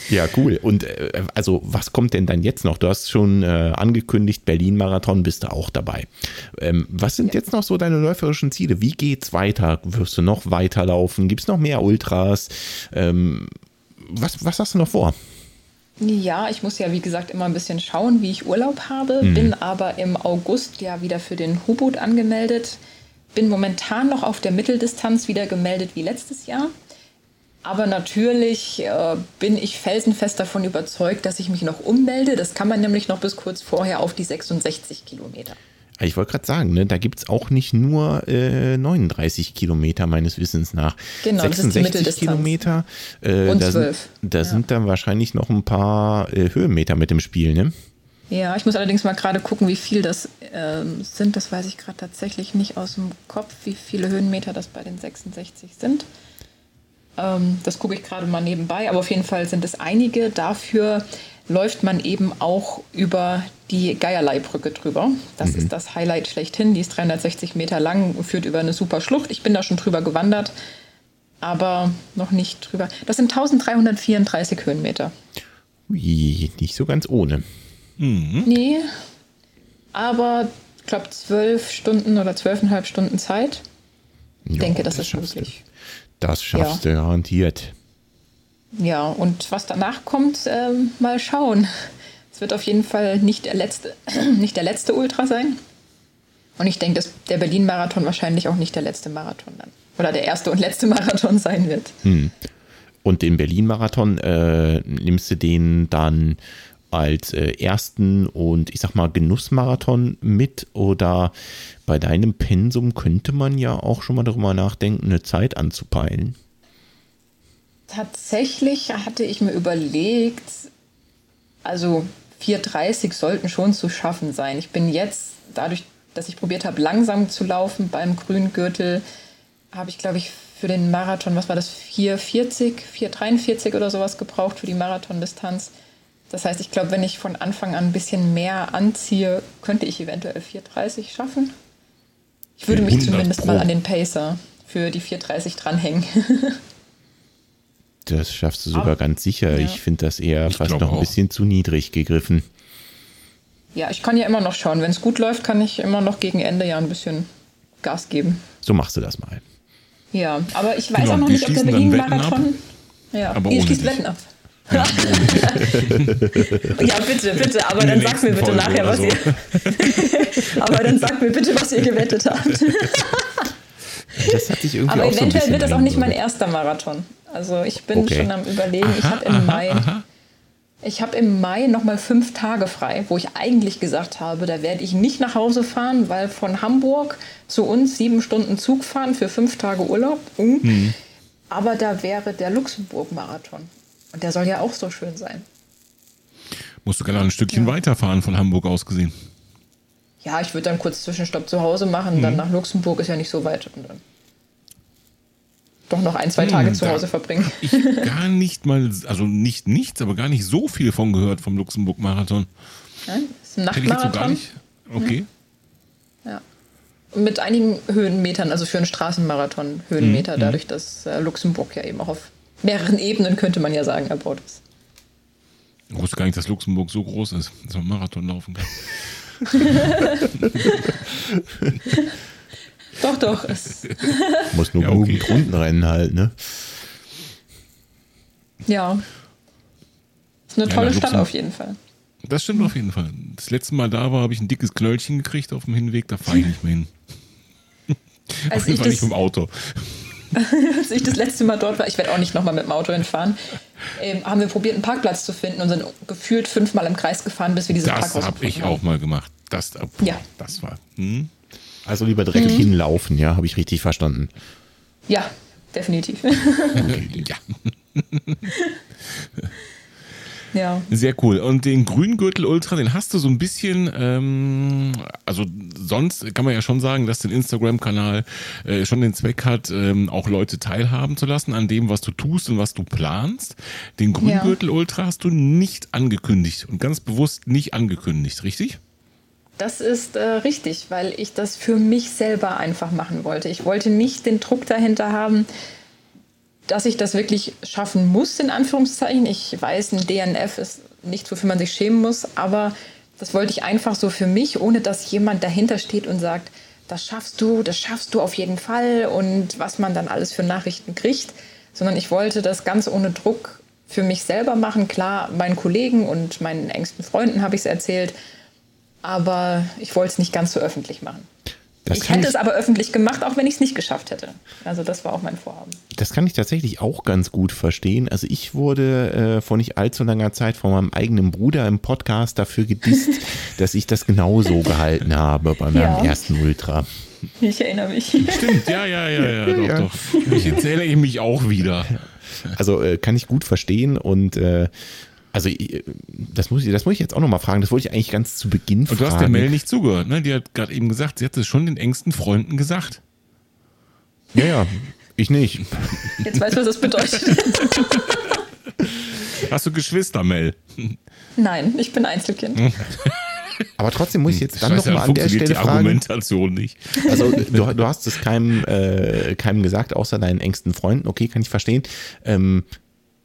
Ja, cool. Und äh, also, was kommt denn dann jetzt noch? Du hast schon äh, angekündigt, Berlin-Marathon bist du auch dabei. Ähm, was sind jetzt noch so deine läuferischen Ziele? Wie geht's weiter? Wirst du noch weiterlaufen? Gibt es noch mehr Ultras? Ähm, was, was hast du noch vor? Ja, ich muss ja wie gesagt immer ein bisschen schauen, wie ich Urlaub habe. Bin aber im August ja wieder für den Hubot angemeldet. Bin momentan noch auf der Mitteldistanz wieder gemeldet wie letztes Jahr. Aber natürlich äh, bin ich felsenfest davon überzeugt, dass ich mich noch ummelde. Das kann man nämlich noch bis kurz vorher auf die 66 Kilometer. Ich wollte gerade sagen, ne, da gibt es auch nicht nur äh, 39 Kilometer meines Wissens nach. Genau, das ist die 66. Kilometer. Äh, Und da 12, Sind, da sind dann wahrscheinlich noch ein paar äh, Höhenmeter mit im Spiel, ne? Ja, ich muss allerdings mal gerade gucken, wie viel das ähm, sind. Das weiß ich gerade tatsächlich nicht aus dem Kopf, wie viele Höhenmeter das bei den 66 sind. Ähm, das gucke ich gerade mal nebenbei, aber auf jeden Fall sind es einige. Dafür läuft man eben auch über die Geierleibrücke drüber. Das ist das Highlight schlechthin. Die ist 360 Meter lang, führt über eine super Schlucht. Ich bin da schon drüber gewandert, aber noch nicht drüber. Das sind 1334 Höhenmeter. Ui, nicht so ganz ohne. Nee, aber ich glaube zwölf Stunden oder zwölfeinhalb Stunden Zeit. Ich Ja, denke, das, ist schaffst du. möglich. Das schaffst du garantiert. Ja, und was danach kommt, ähm, mal schauen. Es wird auf jeden Fall nicht der letzte, nicht der letzte Ultra sein. Und ich denke, dass der Berlin-Marathon wahrscheinlich auch nicht der letzte Marathon dann. Oder der erste und letzte Marathon sein wird. Und den Berlin-Marathon äh, nimmst du den dann als äh, ersten und ich sag mal Genussmarathon mit oder bei deinem Pensum könnte man ja auch schon mal darüber nachdenken, eine Zeit anzupeilen. Tatsächlich hatte ich mir überlegt, also 4,30 sollten schon zu schaffen sein. Ich bin jetzt, dadurch, dass ich probiert habe, langsam zu laufen beim Grüngürtel, habe ich, glaube ich, für den Marathon, was war das, 4,40, 4,43 oder sowas gebraucht für die Marathondistanz. Das heißt, ich glaube, wenn ich von Anfang an ein bisschen mehr anziehe, könnte ich eventuell 4,30 schaffen. Ich würde mich 100 zumindest Pro. mal an den Pacer für die 4,30 dranhängen. Das schaffst du sogar Ah, ganz sicher. ja. Ich finde das eher Ich fast noch ein auch. bisschen zu niedrig gegriffen. Ja, ich kann ja immer noch schauen. Wenn es gut läuft, kann ich immer noch gegen Ende ja ein bisschen Gas geben. So machst du das mal. Ja, aber ich weiß Genau, auch noch nicht, ob der Berlin-Marathon. Ja, aber ihr dich. Wetten ab. ja, bitte, bitte, aber dann sagt mir bitte Folge nachher, was so. ihr. aber dann sagt mir bitte, was ihr gewettet habt. das hat sich irgendwie aber eventuell so wird das auch nicht mein erster Marathon. Also ich bin okay. schon am überlegen. Aha, ich habe im Mai. Aha. Ich habe im Mai nochmal fünf Tage frei, wo ich eigentlich gesagt habe, da werde ich nicht nach Hause fahren, weil von Hamburg zu uns sieben Stunden Zug fahren für fünf Tage Urlaub. Uh. Mhm. Aber da wäre der Luxemburg-Marathon. Und der soll ja auch so schön sein. Musst du gerne ein Stückchen ja. weiterfahren von Hamburg aus gesehen. Ja, ich würde dann kurz Zwischenstopp zu Hause machen, mhm. dann nach Luxemburg ist ja nicht so weit. Und dann doch noch ein, zwei hm, Tage zu Hause verbringen. Ich gar nicht mal, also nicht nichts, aber gar nicht so viel von gehört vom Luxemburg-Marathon. Nein, ist ein Nachtmarathon. So gar nicht. Okay. Ja. Mit einigen Höhenmetern, also für einen Straßenmarathon Höhenmeter, mhm. dadurch, dass äh, Luxemburg ja eben auch auf mehreren Ebenen, könnte man ja sagen, erbaut ist. Ich wusste gar nicht, dass Luxemburg so groß ist, dass man Marathon laufen kann. Doch, doch. Es Muss nur ja, okay. Runden rennen halt, ne? Ja. Ist eine tolle ja, Stadt auf jeden Fall. Das stimmt auf jeden Fall. Das letzte Mal da war, habe ich ein dickes Knöllchen gekriegt auf dem Hinweg, da fahre ich nicht mehr hin. Als auf jeden Fall nicht mit dem Auto. Als ich das letzte Mal dort war, ich werde auch nicht nochmal mit dem Auto hinfahren, ähm, haben wir probiert, einen Parkplatz zu finden und sind gefühlt fünfmal im Kreis gefahren, bis wir diese Parkplatz Das habe ich auch mal gemacht. Das, ja. das war. Hm? Also lieber direkt mhm. hinlaufen, ja, habe ich richtig verstanden. Ja, definitiv. Okay, ja. Ja. Sehr cool. Und den Grüngürtel Ultra, den hast du so ein bisschen, ähm, also sonst kann man ja schon sagen, dass der Instagram-Kanal äh, schon den Zweck hat, ähm, auch Leute teilhaben zu lassen an dem, was du tust und was du planst. Den Grüngürtel Ultra hast du nicht angekündigt und ganz bewusst nicht angekündigt, richtig? Das ist äh, richtig, weil ich das für mich selber einfach machen wollte. Ich wollte nicht den Druck dahinter haben, dass ich das wirklich schaffen muss, in Anführungszeichen. Ich weiß, ein DNF ist nichts, wofür man sich schämen muss, aber das wollte ich einfach so für mich, ohne dass jemand dahinter steht und sagt, das schaffst du, das schaffst du auf jeden Fall und was man dann alles für Nachrichten kriegt, sondern ich wollte das ganz ohne Druck für mich selber machen. Klar, meinen Kollegen und meinen engsten Freunden habe ich es erzählt, aber ich wollte es nicht ganz so öffentlich machen. Das ich hätte ich, es aber öffentlich gemacht, auch wenn ich es nicht geschafft hätte. Also das war auch mein Vorhaben. Das kann ich tatsächlich auch ganz gut verstehen. Also ich wurde äh, vor nicht allzu langer Zeit von meinem eigenen Bruder im Podcast dafür gedisst, dass ich das genauso gehalten habe bei meinem ja. ersten Ultra. Ich erinnere mich. Stimmt, ja, ja, ja, ja, doch, ja. doch. Ich erzähle ich mich auch wieder. Also äh, kann ich gut verstehen und äh, also äh, das muss ich, das muss ich jetzt auch nochmal fragen. Das wollte ich eigentlich ganz zu Beginn fragen. Und du hast der Mel nicht zugehört, ne? Die hat gerade eben gesagt, sie hat es schon den engsten Freunden gesagt. Ja, ja, ich nicht. Jetzt weißt du, was das bedeutet. Hast du Geschwister, Mel? Nein, ich bin Einzelkind. Aber trotzdem muss ich jetzt dann nochmal an der Stelle die fragen. Argumentation nicht. Also du, du hast es keinem, äh, keinem gesagt, außer deinen engsten Freunden. Okay, kann ich verstehen. Ähm,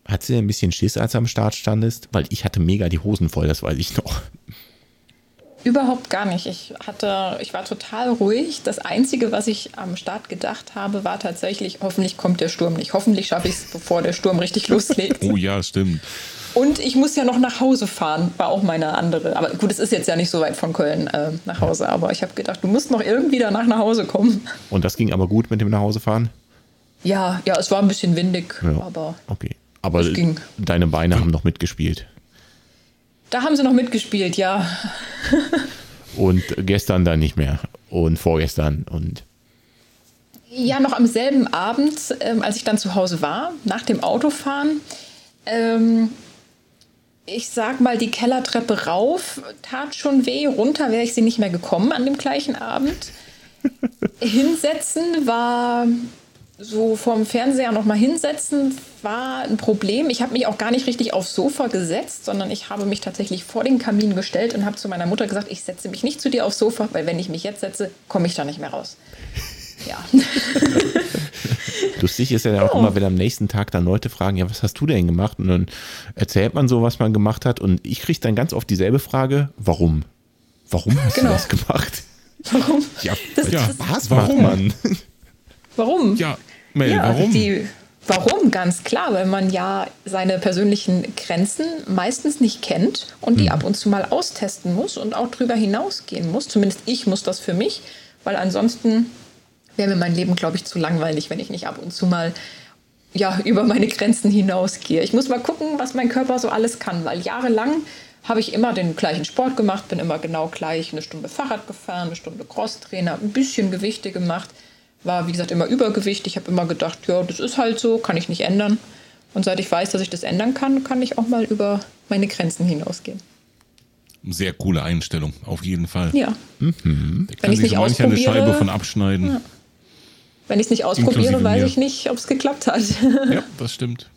hat sie ein bisschen Schiss, als er am Start standest? Weil ich hatte mega die Hosen voll, das weiß ich noch. Überhaupt gar nicht. Ich hatte, ich war total ruhig. Das Einzige, was ich am Start gedacht habe, war tatsächlich, hoffentlich kommt der Sturm nicht. Hoffentlich schaffe ich es, bevor der Sturm richtig loslegt. Oh ja, stimmt. Und ich muss ja noch nach Hause fahren, war auch meine andere. Aber gut, es ist jetzt ja nicht so weit von Köln äh, nach Hause. Aber ich habe gedacht, du musst noch irgendwie danach nach Hause kommen. Und das ging aber gut mit dem Nachhausefahren? Ja, ja, es war ein bisschen windig, ja. aber. Okay. Aber deine Beine haben noch mitgespielt. Da haben sie noch mitgespielt, ja. und gestern dann nicht mehr. Und vorgestern und. Ja, noch am selben Abend, ähm, als ich dann zu Hause war, nach dem Autofahren. Ähm, ich sag mal, die Kellertreppe rauf tat schon weh. Runter wäre ich sie nicht mehr gekommen an dem gleichen Abend. Hinsetzen war so vorm Fernseher noch mal hinsetzen war ein Problem. Ich habe mich auch gar nicht richtig aufs Sofa gesetzt, sondern ich habe mich tatsächlich vor den Kamin gestellt und habe zu meiner Mutter gesagt, ich setze mich nicht zu dir aufs Sofa, weil wenn ich mich jetzt setze, komme ich da nicht mehr raus. Ja. Lustig ist ja auch oh. immer, wenn am nächsten Tag dann Leute fragen, ja, was hast du denn gemacht? Und dann erzählt man so, was man gemacht hat. Und ich kriege dann ganz oft dieselbe Frage, warum? Warum hast genau. du das gemacht? Warum? Ja, das, ja. Das, Spaß warum? man. Warum? Ja, Mel, ja, warum? Die, Warum? Ganz klar, weil man ja seine persönlichen Grenzen meistens nicht kennt und die mhm. ab und zu mal austesten muss und auch drüber hinausgehen muss. Zumindest ich muss das für mich, weil ansonsten wäre mir mein Leben, glaube ich, zu langweilig, wenn ich nicht ab und zu mal ja, über meine Grenzen hinausgehe. Ich muss mal gucken, was mein Körper so alles kann, weil jahrelang habe ich immer den gleichen Sport gemacht, bin immer genau gleich eine Stunde Fahrrad gefahren, eine Stunde Crosstrainer, ein bisschen Gewichte gemacht war, wie gesagt, immer Übergewicht. Ich habe immer gedacht, ja, das ist halt so, kann ich nicht ändern. Und seit ich weiß, dass ich das ändern kann, kann ich auch mal über meine Grenzen hinausgehen. Sehr coole Einstellung, auf jeden Fall. Ja. Mhm. Da kann sich so mancher eine Scheibe von abschneiden. Ja. Wenn ich es nicht ausprobiere, weiß ich nicht, ob es geklappt hat. ja, das stimmt.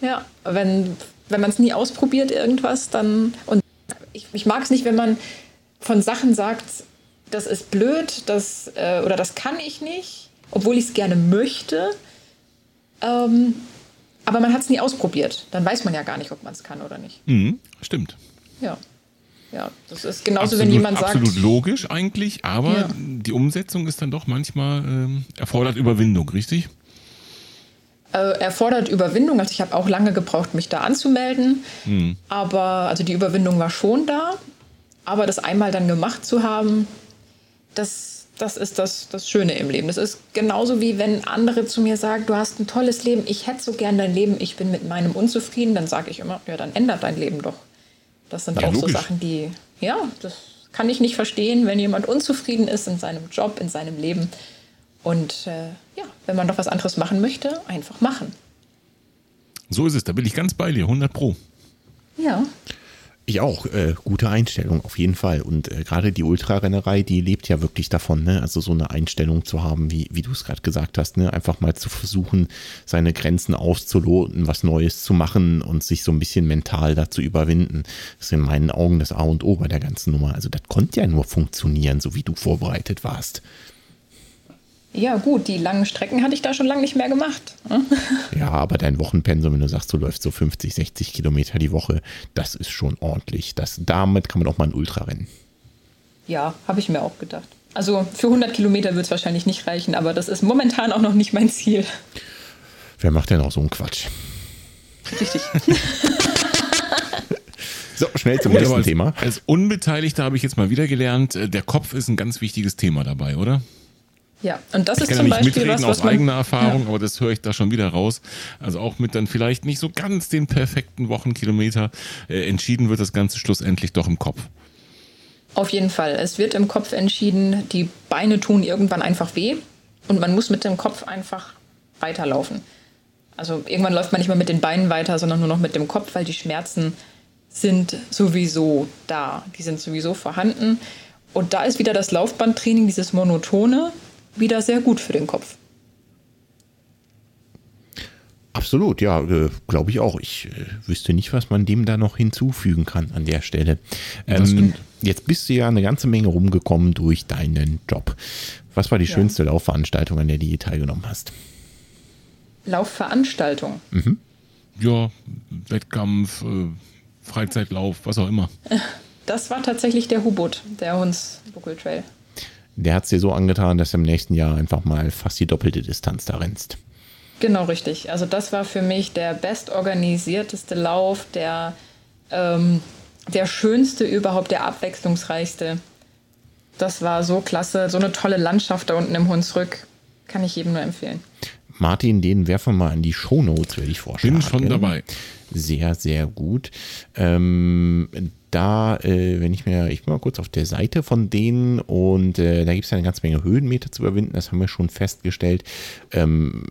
Ja, wenn, wenn man es nie ausprobiert, irgendwas, dann. Und ich, ich mag es nicht, wenn man von Sachen sagt, das ist blöd, das, äh, oder das kann ich nicht, obwohl ich es gerne möchte. Ähm, aber man hat es nie ausprobiert. Dann weiß man ja gar nicht, ob man es kann oder nicht. Mhm, stimmt. Ja. Ja, das ist genauso, absolut, wenn jemand sagt. Absolut logisch eigentlich, aber ja. die Umsetzung ist dann doch manchmal ähm, erfordert Überwindung, richtig? Äh, erfordert Überwindung. Also ich habe auch lange gebraucht, mich da anzumelden. Mhm. Aber also die Überwindung war schon da. Aber das einmal dann gemacht zu haben, das, das ist das, das Schöne im Leben. Das ist genauso wie wenn andere zu mir sagen, du hast ein tolles Leben, ich hätte so gern dein Leben, ich bin mit meinem unzufrieden, dann sage ich immer, ja, dann ändert dein Leben doch. Das sind ja, auch logisch. so Sachen, die, ja, das kann ich nicht verstehen, wenn jemand unzufrieden ist in seinem Job, in seinem Leben. Und äh, ja, wenn man doch was anderes machen möchte, einfach machen. So ist es, da bin ich ganz bei dir, 100 Pro. Ja. Ich auch. Äh, gute Einstellung, auf jeden Fall. Und äh, gerade die Ultrarennerei, die lebt ja wirklich davon, ne? Also so eine Einstellung zu haben, wie, wie du es gerade gesagt hast, ne? Einfach mal zu versuchen, seine Grenzen auszuloten, was Neues zu machen und sich so ein bisschen mental dazu überwinden. Das ist in meinen Augen das A und O bei der ganzen Nummer. Also das konnte ja nur funktionieren, so wie du vorbereitet warst. Ja, gut, die langen Strecken hatte ich da schon lange nicht mehr gemacht. Ne? Ja, aber dein Wochenpensum, wenn du sagst, du läufst so 50, 60 Kilometer die Woche, das ist schon ordentlich. Das, damit kann man auch mal ein Ultra rennen. Ja, habe ich mir auch gedacht. Also für 100 Kilometer wird es wahrscheinlich nicht reichen, aber das ist momentan auch noch nicht mein Ziel. Wer macht denn auch so einen Quatsch? Richtig. So, schnell zum nächsten als, Thema. Als Unbeteiligter habe ich jetzt mal wieder gelernt, äh, der Kopf ist ein ganz wichtiges Thema dabei, oder? Ja, und das ich ist kann zum ja nicht Beispiel mitreden was, aus eigener Erfahrung, ja. aber das höre ich da schon wieder raus. Also auch mit dann vielleicht nicht so ganz den perfekten Wochenkilometer äh, entschieden wird das Ganze schlussendlich doch im Kopf. Auf jeden Fall. Es wird im Kopf entschieden, die Beine tun irgendwann einfach weh und man muss mit dem Kopf einfach weiterlaufen. Also irgendwann läuft man nicht mehr mit den Beinen weiter, sondern nur noch mit dem Kopf, weil die Schmerzen sind sowieso da. Die sind sowieso vorhanden. Und da ist wieder das Laufbandtraining, dieses Monotone, wieder sehr gut für den Kopf. Absolut, ja, äh, glaube ich auch. Ich äh, wüsste nicht, was man dem da noch hinzufügen kann an der Stelle. Ähm, jetzt bist du ja eine ganze Menge rumgekommen durch deinen Job. Was war die ja. schönste Laufveranstaltung, an der du je teilgenommen hast? Laufveranstaltung? Mhm. Ja, Wettkampf, äh, Freizeitlauf, was auch immer. Das war tatsächlich der Hubot, der Hunsbuckel-Trail. Der hat es dir so angetan, dass du im nächsten Jahr einfach mal fast die doppelte Distanz da rennst. Genau, richtig. Also das war für mich der bestorganisierteste Lauf, der, ähm, der schönste überhaupt, der abwechslungsreichste. Das war so klasse, so eine tolle Landschaft da unten im Hunsrück. Kann ich jedem nur empfehlen. Martin, den werfen wir mal in die Shownotes, würde ich vorstellen. Bin schon dabei. Sehr, sehr gut. Ähm, da, äh, wenn ich mir, ich bin mal kurz auf der Seite von denen und äh, da gibt es ja eine ganze Menge Höhenmeter zu überwinden, das haben wir schon festgestellt. Ähm,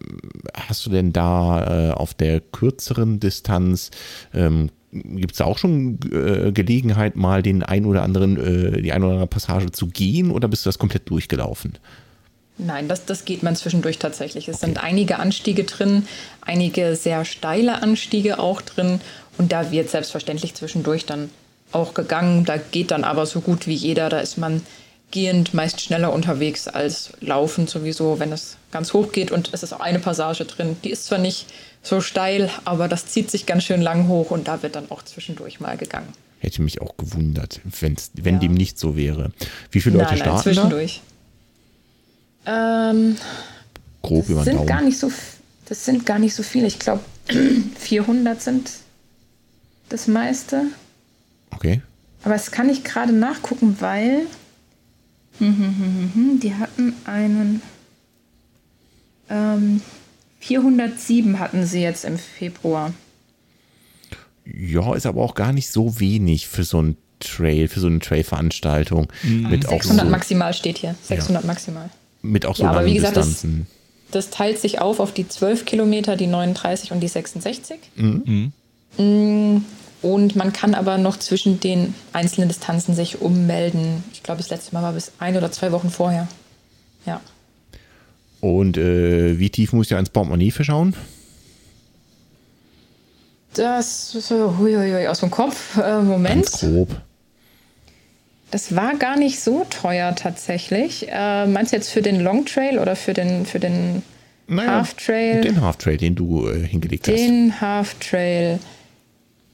hast du denn da äh, auf der kürzeren Distanz, ähm, gibt es auch schon äh, Gelegenheit, mal den ein oder anderen, äh, die ein oder andere Passage zu gehen oder bist du das komplett durchgelaufen? Nein, das, das geht man zwischendurch tatsächlich. Es sind einige Anstiege drin, einige sehr steile Anstiege auch drin und da wird selbstverständlich zwischendurch dann auch gegangen. Da geht dann aber so gut wie jeder. Da ist man gehend meist schneller unterwegs als laufend sowieso, wenn es ganz hoch geht. Und es ist auch eine Passage drin. Die ist zwar nicht so steil, aber das zieht sich ganz schön lang hoch und da wird dann auch zwischendurch mal gegangen. Hätte mich auch gewundert, wenn's, wenn ja. dem nicht so wäre. Wie viele Leute nein, nein, starten zwischendurch. da? Ähm, Grob über den sind Daumen. gar nicht so Das sind gar nicht so viele. Ich glaube, 400 sind das meiste. Okay. Aber das kann ich gerade nachgucken, weil die hatten einen ähm, 407 hatten sie jetzt im Februar. Ja, ist aber auch gar nicht so wenig für so ein Trail, für so eine Trail-Veranstaltung. Mhm. Mit auch 600 so, maximal steht hier. 600 maximal. Mit auch so Ja, aber langen wie gesagt, das- Distanzen. Das teilt sich auf auf die 12 Kilometer, die 39 und die 66. Mhm. Mm, Und man kann aber noch zwischen den einzelnen Distanzen sich ummelden. Ich glaube, das letzte Mal war bis ein oder zwei Wochen vorher. Ja. Und äh, wie tief muss ich ins Portemonnaie verschauen? Das ist so, huiuiui, aus dem Kopf. Äh, Moment. Ganz grob. Das war gar nicht so teuer tatsächlich. Äh, meinst du jetzt für den Long Trail oder für den, für den Half Trail? Den Half Trail, den du äh, hingelegt hast. Den Half Trail.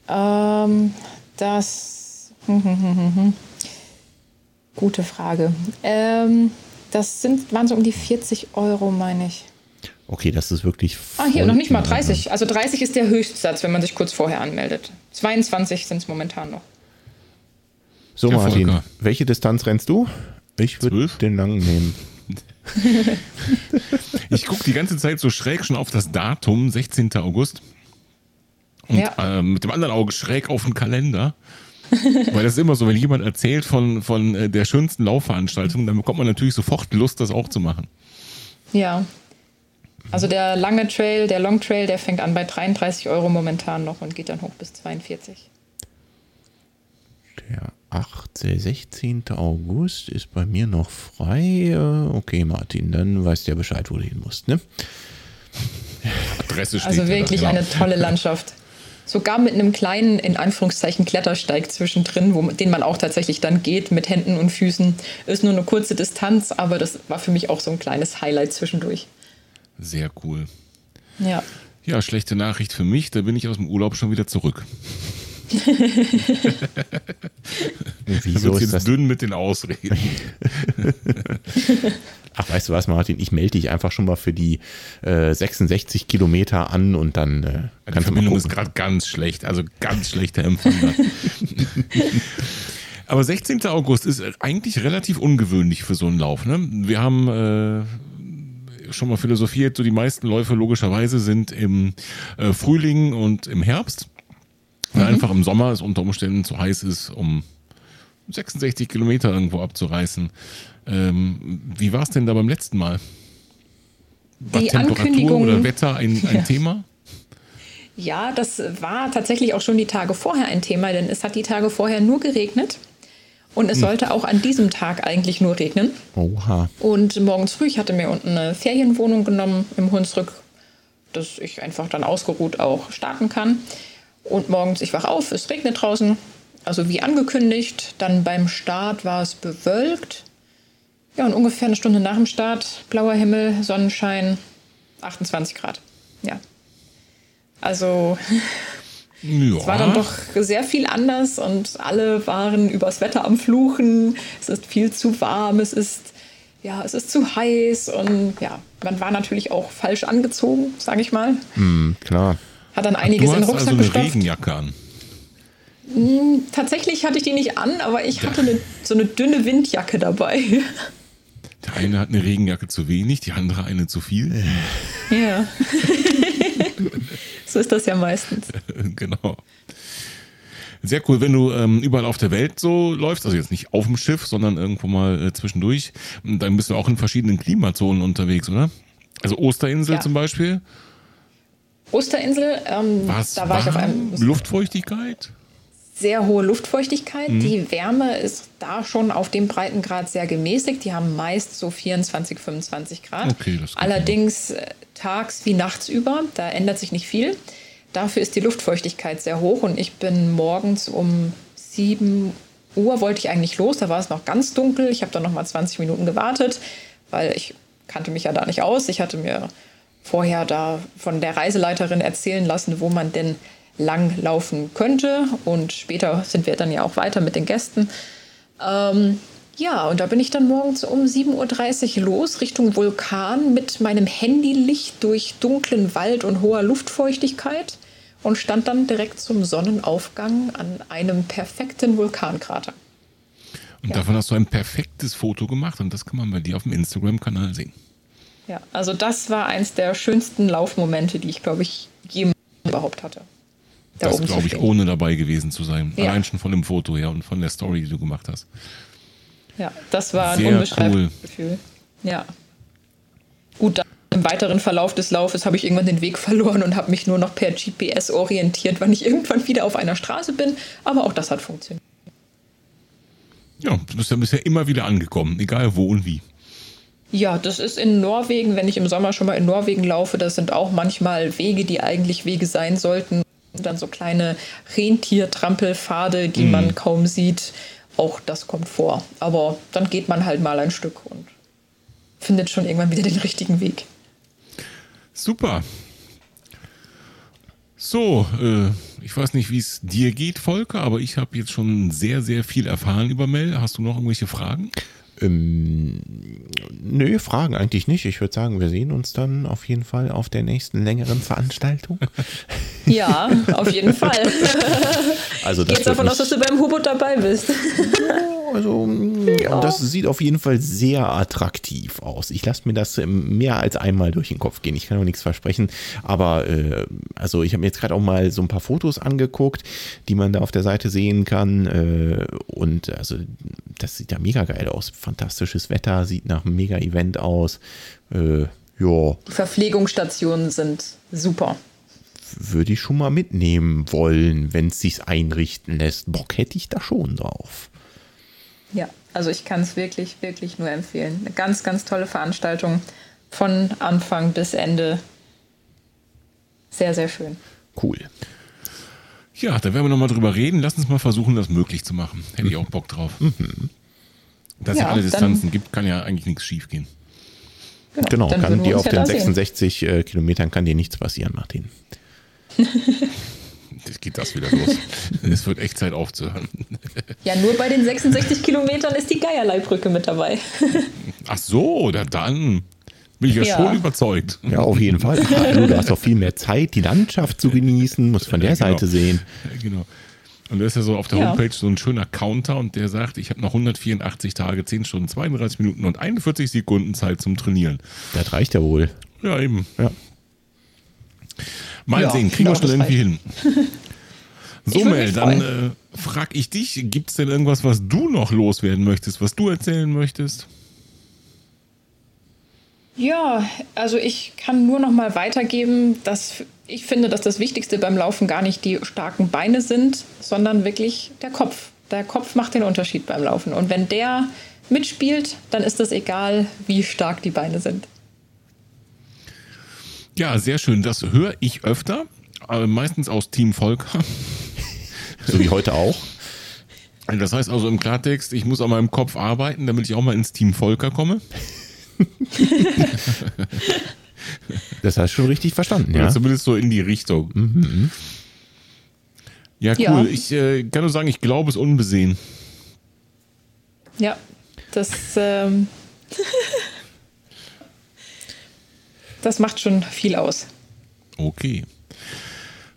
Ähm, das. hm, hm, hm. Gute Frage. Ähm, das sind, waren so um die 40 Euro, meine ich. Okay, das ist wirklich. Ah, hier noch nicht mal in Ordnung. 30. Also 30 ist der Höchstsatz, wenn man sich kurz vorher anmeldet. 22 sind es momentan noch. So, Ja, Martin, Volker. welche Distanz rennst du? Ich würde den langen nehmen. Ich gucke die ganze Zeit so schräg schon auf das Datum, 16. August. Und Ja. ähm, mit dem anderen Auge schräg auf den Kalender. Weil das ist immer so, wenn jemand erzählt von, von äh, der schönsten Laufveranstaltung, dann bekommt man natürlich sofort Lust, das auch zu machen. Ja. Also der lange Trail, der Long Trail, der fängt an bei 33 Euro momentan noch und geht dann hoch bis 42. Der 8., 16. August ist bei mir noch frei. Äh, Okay, Martin, dann weißt du ja Bescheid, wo du hin musst, ne? Adresse steht Also da, wirklich genau. eine tolle Landschaft. Sogar mit einem kleinen, in Anführungszeichen, Klettersteig zwischendrin, wo, den man auch tatsächlich dann geht mit Händen und Füßen. Ist nur eine kurze Distanz, aber das war für mich auch so ein kleines Highlight zwischendurch. Sehr cool. Ja. Ja, schlechte Nachricht für mich, da bin ich aus dem Urlaub schon wieder zurück. Wieso ist jetzt das? dünn mit den Ausreden. Ach, weißt du was, Martin? Ich melde dich einfach schon mal für die äh, 66 Kilometer an und dann äh, Die kannst Verbindung ist gerade ganz schlecht, also ganz schlechter Empfang. Aber 16. August ist eigentlich relativ ungewöhnlich für so einen Lauf. Ne? Wir haben äh, schon mal philosophiert, so die meisten Läufe logischerweise sind im äh, Frühling und im Herbst. Weil einfach im Sommer es unter Umständen zu heiß ist, um 66 Kilometer irgendwo abzureißen. Ähm, wie war es denn da beim letzten Mal? War Die Temperatur oder Wetter ein, ein Ja. Thema? Ja, das war tatsächlich auch schon die Tage vorher ein Thema, denn es hat die Tage vorher nur geregnet. Und es sollte auch an diesem Tag eigentlich nur regnen. Oha. Und morgens früh, ich hatte mir unten eine Ferienwohnung genommen im Hunsrück, dass ich einfach dann ausgeruht auch starten kann. Und morgens, ich wach auf, es regnet draußen, also wie angekündigt. Dann beim Start war es bewölkt. Ja, und ungefähr eine Stunde nach dem Start, blauer Himmel, Sonnenschein, 28 Grad. Ja. Also Ja. es war dann doch sehr viel anders und alle waren übers Wetter am Fluchen. Es ist viel zu warm, es ist ja, es ist zu heiß und ja, man war natürlich auch falsch angezogen, sage ich mal. Hm, klar. Hat dann einiges du in den hast Rucksack also eine gestopft. Regenjacke an. Tatsächlich hatte ich die nicht an, aber ich hatte eine, so eine dünne Windjacke dabei. Der eine hat eine Regenjacke zu wenig, die andere eine zu viel. Ja. so ist das ja meistens. genau. Sehr cool, wenn du ähm, überall auf der Welt so läufst, also jetzt nicht auf dem Schiff, sondern irgendwo mal äh, zwischendurch, dann bist du auch in verschiedenen Klimazonen unterwegs, oder? Also Osterinsel Ja. zum Beispiel. Osterinsel, ähm, Was da war ich auf einem Luftfeuchtigkeit? sehr hohe Luftfeuchtigkeit. Die Wärme ist da schon auf dem Breitengrad sehr gemäßigt. Die haben meist so 24, 25 Grad. Okay, das Allerdings äh, tags wie nachts über, da ändert sich nicht viel. Dafür ist die Luftfeuchtigkeit sehr hoch und ich bin morgens um 7 Uhr wollte ich eigentlich los. Da war es noch ganz dunkel. Ich habe dann noch mal 20 Minuten gewartet, weil ich kannte mich ja da nicht aus. Ich hatte mir vorher da von der Reiseleiterin erzählen lassen, wo man denn lang laufen könnte. Und später sind wir dann ja auch weiter mit den Gästen. Ähm, Ja, und da bin ich dann morgens um 7.30 Uhr los Richtung Vulkan mit meinem Handylicht durch dunklen Wald und hoher Luftfeuchtigkeit und stand dann direkt zum Sonnenaufgang an einem perfekten Vulkankrater. Und ja. davon hast du ein perfektes Foto gemacht und das kann man bei dir auf dem Instagram-Kanal sehen. Ja, also das war eins der schönsten Laufmomente, die ich, glaube ich, jemals überhaupt hatte. Da das glaube ich, ohne dabei gewesen zu sein. Ja. Allein schon von dem Foto her und von der Story, die du gemacht hast. Ja, das war Sehr ein unbeschreibliches cool. Gefühl. Ja. Gut, dann im weiteren Verlauf des Laufes habe ich irgendwann den Weg verloren und habe mich nur noch per GPS orientiert, wann ich irgendwann wieder auf einer Straße bin. Aber auch das hat funktioniert. Ja, du bist ja bisher immer wieder angekommen, egal wo und wie. Ja, das ist in Norwegen, wenn ich im Sommer schon mal in Norwegen laufe, das sind auch manchmal Wege, die eigentlich Wege sein sollten. Dann so kleine Rentiertrampelpfade, die mm. man kaum sieht. Auch das kommt vor. Aber dann geht man halt mal ein Stück und findet schon irgendwann wieder den richtigen Weg. Super. So, äh, ich weiß nicht, wie es dir geht, Volker, aber ich habe jetzt schon sehr, sehr viel erfahren über Mel. Hast du noch irgendwelche Fragen? Ähm, nö, Fragen eigentlich nicht. Ich würde sagen, wir sehen uns dann auf jeden Fall auf der nächsten längeren Veranstaltung. Ja, auf jeden Fall. Also das Geht's davon aus, dass du beim Hubot dabei bist. Also, ja. das sieht auf jeden Fall sehr attraktiv aus. Ich lasse mir das mehr als einmal durch den Kopf gehen. Ich kann auch nichts versprechen. Aber äh, also ich habe mir jetzt gerade auch mal so ein paar Fotos angeguckt, die man da auf der Seite sehen kann. Äh, und also das sieht ja mega geil aus. Fantastisches Wetter, sieht nach einem Mega-Event aus. Äh, ja. Die Verpflegungsstationen sind super würde ich schon mal mitnehmen wollen, wenn es sich einrichten lässt. Bock hätte ich da schon drauf. Ja, also ich kann es wirklich, wirklich nur empfehlen. Eine ganz, ganz tolle Veranstaltung von Anfang bis Ende. Sehr, sehr schön. Cool. Ja, da werden wir nochmal drüber reden. Lass uns mal versuchen, das möglich zu machen. Hätte ich auch Bock drauf. Mhm. Dass ja, es alle Distanzen gibt, kann ja eigentlich nichts schief gehen. Genau, genau kann dir auf den 66 sehen. Äh, Kilometern kann dir nichts passieren, Martin. Jetzt geht das wieder los. es wird echt Zeit aufzuhören. Ja, nur bei den 66 Kilometern ist die Geierleibrücke mit dabei. Ach so, da dann bin ich ja, ja, schon überzeugt. Ja, auf jeden Fall. Du hast doch viel mehr Zeit, die Landschaft zu genießen, musst von der ja, genau. Seite sehen. Ja, genau. Und da ist ja so auf der ja. Homepage so ein schöner Counter und der sagt, ich habe noch 184 Tage, 10 Stunden, 32 Minuten und 41 Sekunden Zeit zum Trainieren. Das reicht ja wohl. Ja, eben. Ja. Mal sehen, kriegen wir schon irgendwie hin. So, Mel, dann äh, frage ich dich, gibt es denn irgendwas, was du noch loswerden möchtest, was du erzählen möchtest? Ja, also ich kann nur noch mal weitergeben, dass ich finde, dass das Wichtigste beim Laufen gar nicht die starken Beine sind, sondern wirklich der Kopf. Der Kopf macht den Unterschied beim Laufen. Und wenn der mitspielt, dann ist es egal, wie stark die Beine sind. Ja, sehr schön. Das höre ich öfter, äh, meistens aus Team Volker. So wie heute auch. Das heißt also im Klartext, ich muss an meinem Kopf arbeiten, damit ich auch mal ins Team Volker komme. das hast du schon richtig verstanden, ja. Oder zumindest so in die Richtung. Mhm. Ja, cool. Ja. Ich äh, kann nur sagen, ich glaube es unbesehen. Ja, das, ähm das macht schon viel aus. Okay.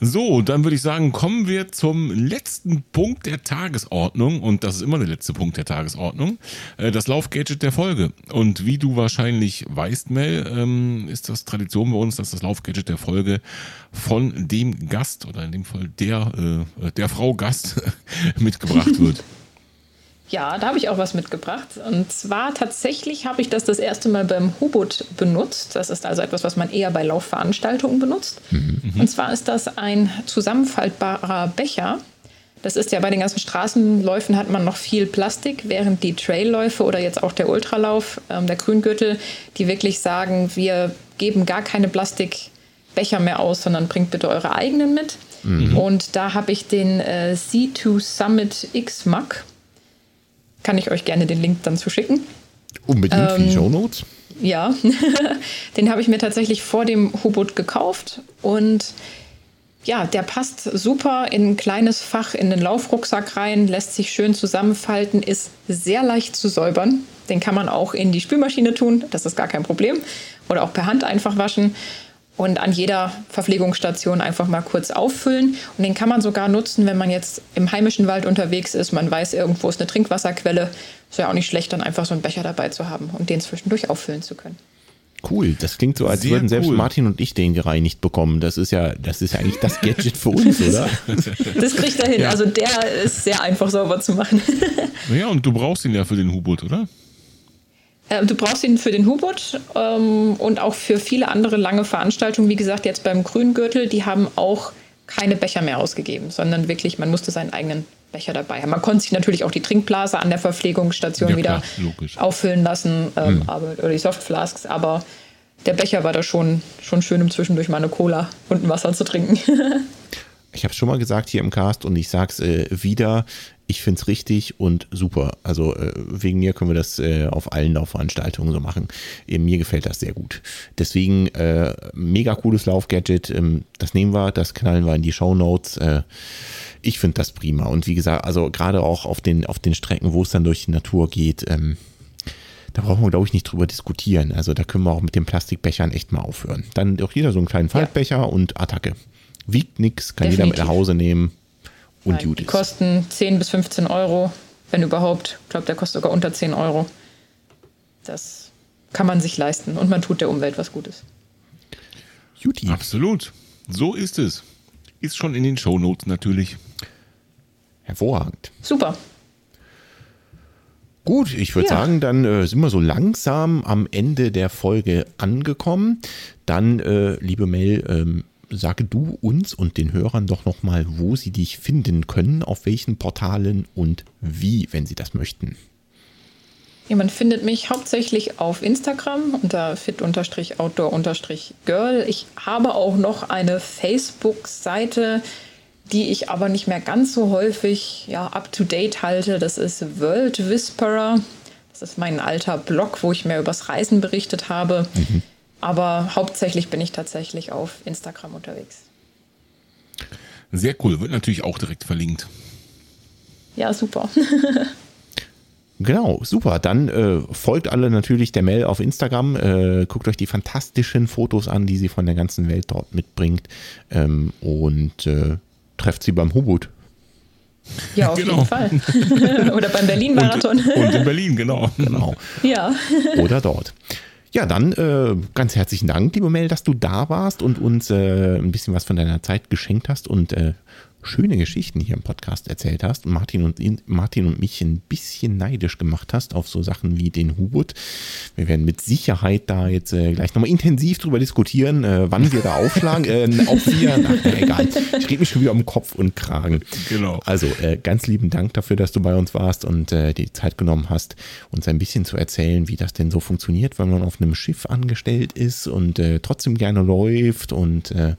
So, dann würde ich sagen, kommen wir zum letzten Punkt der Tagesordnung. Und das ist immer der letzte Punkt der Tagesordnung. Äh, das Laufgadget der Folge. Und wie du wahrscheinlich weißt, Mel, ähm, ist das Tradition bei uns, dass das Laufgadget der Folge von dem Gast oder in dem Fall der, äh, der Frau Gast mitgebracht wird. Ja, da habe ich auch was mitgebracht. Und zwar tatsächlich habe ich das das erste Mal beim Hubot benutzt. Das ist also etwas, was man eher bei Laufveranstaltungen benutzt. Mhm. Und zwar ist das ein zusammenfaltbarer Becher. Das ist ja bei den ganzen Straßenläufen hat man noch viel Plastik, während die Trailläufe oder jetzt auch der Ultralauf, ähm, der Grüngürtel, die wirklich sagen, wir geben gar keine Plastikbecher mehr aus, sondern bringt bitte eure eigenen mit. Mhm. Und da habe ich den äh, C2 Summit X Mug kann ich euch gerne den Link dann zu schicken. Unbedingt ähm, für die ähm, Show Notes. Ja, den habe ich mir tatsächlich vor dem Hubot gekauft und ja, der passt super in ein kleines Fach in den Laufrucksack rein, lässt sich schön zusammenfalten, ist sehr leicht zu säubern. Den kann man auch in die Spülmaschine tun, das ist gar kein Problem. Oder auch per Hand einfach waschen und an jeder Verpflegungsstation einfach mal kurz auffüllen. Und den kann man sogar nutzen, wenn man jetzt im heimischen Wald unterwegs ist. Man weiß, irgendwo ist eine Trinkwasserquelle. Ist ja auch nicht schlecht, dann einfach so einen Becher dabei zu haben und den zwischendurch auffüllen zu können. Cool, das klingt so, als Sehr würden selbst cool. Martin und ich den gereinigt bekommen. Das ist ja, das ist ja eigentlich das Gadget für uns, oder? Das kriegt er hin. Ja. Also der ist sehr einfach sauber zu machen. Ja, und du brauchst ihn ja für den U-Boot, oder? Äh, du brauchst ihn für den Hubot ähm, und auch für viele andere lange Veranstaltungen. Wie gesagt, jetzt beim Grüngürtel, die haben auch keine Becher mehr ausgegeben, sondern wirklich, man musste seinen eigenen Becher dabei haben. Man konnte sich natürlich auch die Trinkblase an der Verpflegungsstation ja, wieder logisch. auffüllen lassen ähm, hm. aber, oder die Softflasks, aber der Becher war da schon, schon schön, um zwischendurch mal eine Cola und ein Wasser zu trinken. ich habe es schon mal gesagt hier im Cast und ich sage es äh, wieder, ich finde es richtig und super. Also äh, wegen mir können wir das äh, auf allen Laufveranstaltungen so machen. Äh, mir gefällt das sehr gut. Deswegen äh, mega cooles Laufgadget. Ähm, das nehmen wir, das knallen wir in die Show Notes. Äh, ich finde das prima. Und wie gesagt, also gerade auch auf den, auf den Strecken, wo es dann durch die Natur geht, ähm, da brauchen wir, glaube ich, nicht drüber diskutieren. Also da können wir auch mit den Plastikbechern echt mal aufhören. Dann doch jeder so einen kleinen Faltbecher ja. und Attacke. Wiegt nichts, kann Definitiv. jeder mit nach Hause nehmen und Nein, Die kosten 10 bis 15 Euro, wenn überhaupt. Ich glaube, der kostet sogar unter 10 Euro. Das kann man sich leisten und man tut der Umwelt was Gutes. Juti. Absolut. So ist es. Ist schon in den Shownotes natürlich. Hervorragend. Super. Gut, ich würde ja. sagen, dann äh, sind wir so langsam am Ende der Folge angekommen. Dann, äh, liebe Mel, ähm, sage du uns und den Hörern doch nochmal, wo sie dich finden können, auf welchen Portalen und wie, wenn sie das möchten. Ja, man findet mich hauptsächlich auf Instagram unter fit-outdoor-girl. Ich habe auch noch eine Facebook-Seite, die ich aber nicht mehr ganz so häufig ja, up-to-date halte. Das ist World Whisperer. Das ist mein alter Blog, wo ich mehr übers Reisen berichtet habe. Mhm. Aber hauptsächlich bin ich tatsächlich auf Instagram unterwegs. Sehr cool, wird natürlich auch direkt verlinkt. Ja, super. Genau, super. Dann äh, folgt alle natürlich der Mel auf Instagram. Äh, guckt euch die fantastischen Fotos an, die sie von der ganzen Welt dort mitbringt. Ähm, und äh, trefft sie beim Hubut. Ja, auf genau. jeden Fall. Oder beim Berlin-Marathon. Und, und, in Berlin, genau. genau. Ja. Oder dort. Ja, dann äh, ganz herzlichen Dank, liebe Mel, dass du da warst und uns äh, ein bisschen was von deiner Zeit geschenkt hast und äh, schöne Geschichten hier im Podcast erzählt hast und Martin und, Martin und mich ein bisschen neidisch gemacht hast auf so Sachen wie den Hubut. Wir werden mit Sicherheit da jetzt äh, gleich nochmal intensiv drüber diskutieren, äh, wann wir da aufschlagen. äh, auch wir, ach, egal. Ich rede mich schon wieder um Kopf und Kragen. Genau. Also äh, ganz lieben Dank dafür, dass du bei uns warst und äh, die Zeit genommen hast, uns ein bisschen zu erzählen, wie das denn so funktioniert, wenn man auf einem Schiff angestellt ist und äh, trotzdem gerne läuft und äh,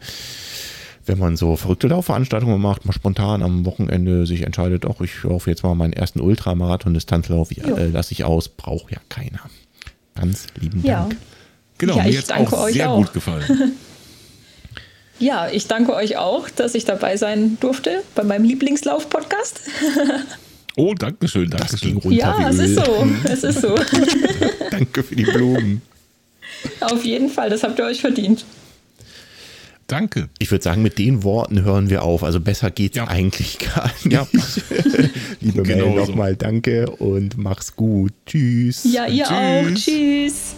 wenn man so verrückte Laufveranstaltungen macht, mal spontan am Wochenende sich entscheidet, auch ich laufe jetzt mal meinen ersten Ultramarathon-Distanzlauf, ja, äh, lasse ich aus, braucht ja keiner. Ganz lieben Dank. Ja. Genau, ja, mir jetzt auch sehr auch. gut gefallen. ja, ich danke euch auch, dass ich dabei sein durfte bei meinem Lieblingslauf-Podcast. Oh, danke schön, danke das. Ging runter ja, es ist so, es ist so. danke für die Blumen. Auf jeden Fall, das habt ihr euch verdient. Danke. Ich würde sagen, mit den Worten hören wir auf. Also besser geht's ja. eigentlich gar nicht. Ja. Liebe genau Mel, nochmal so. danke und mach's gut. Tschüss. Ja, ihr Tschüss. auch. Tschüss.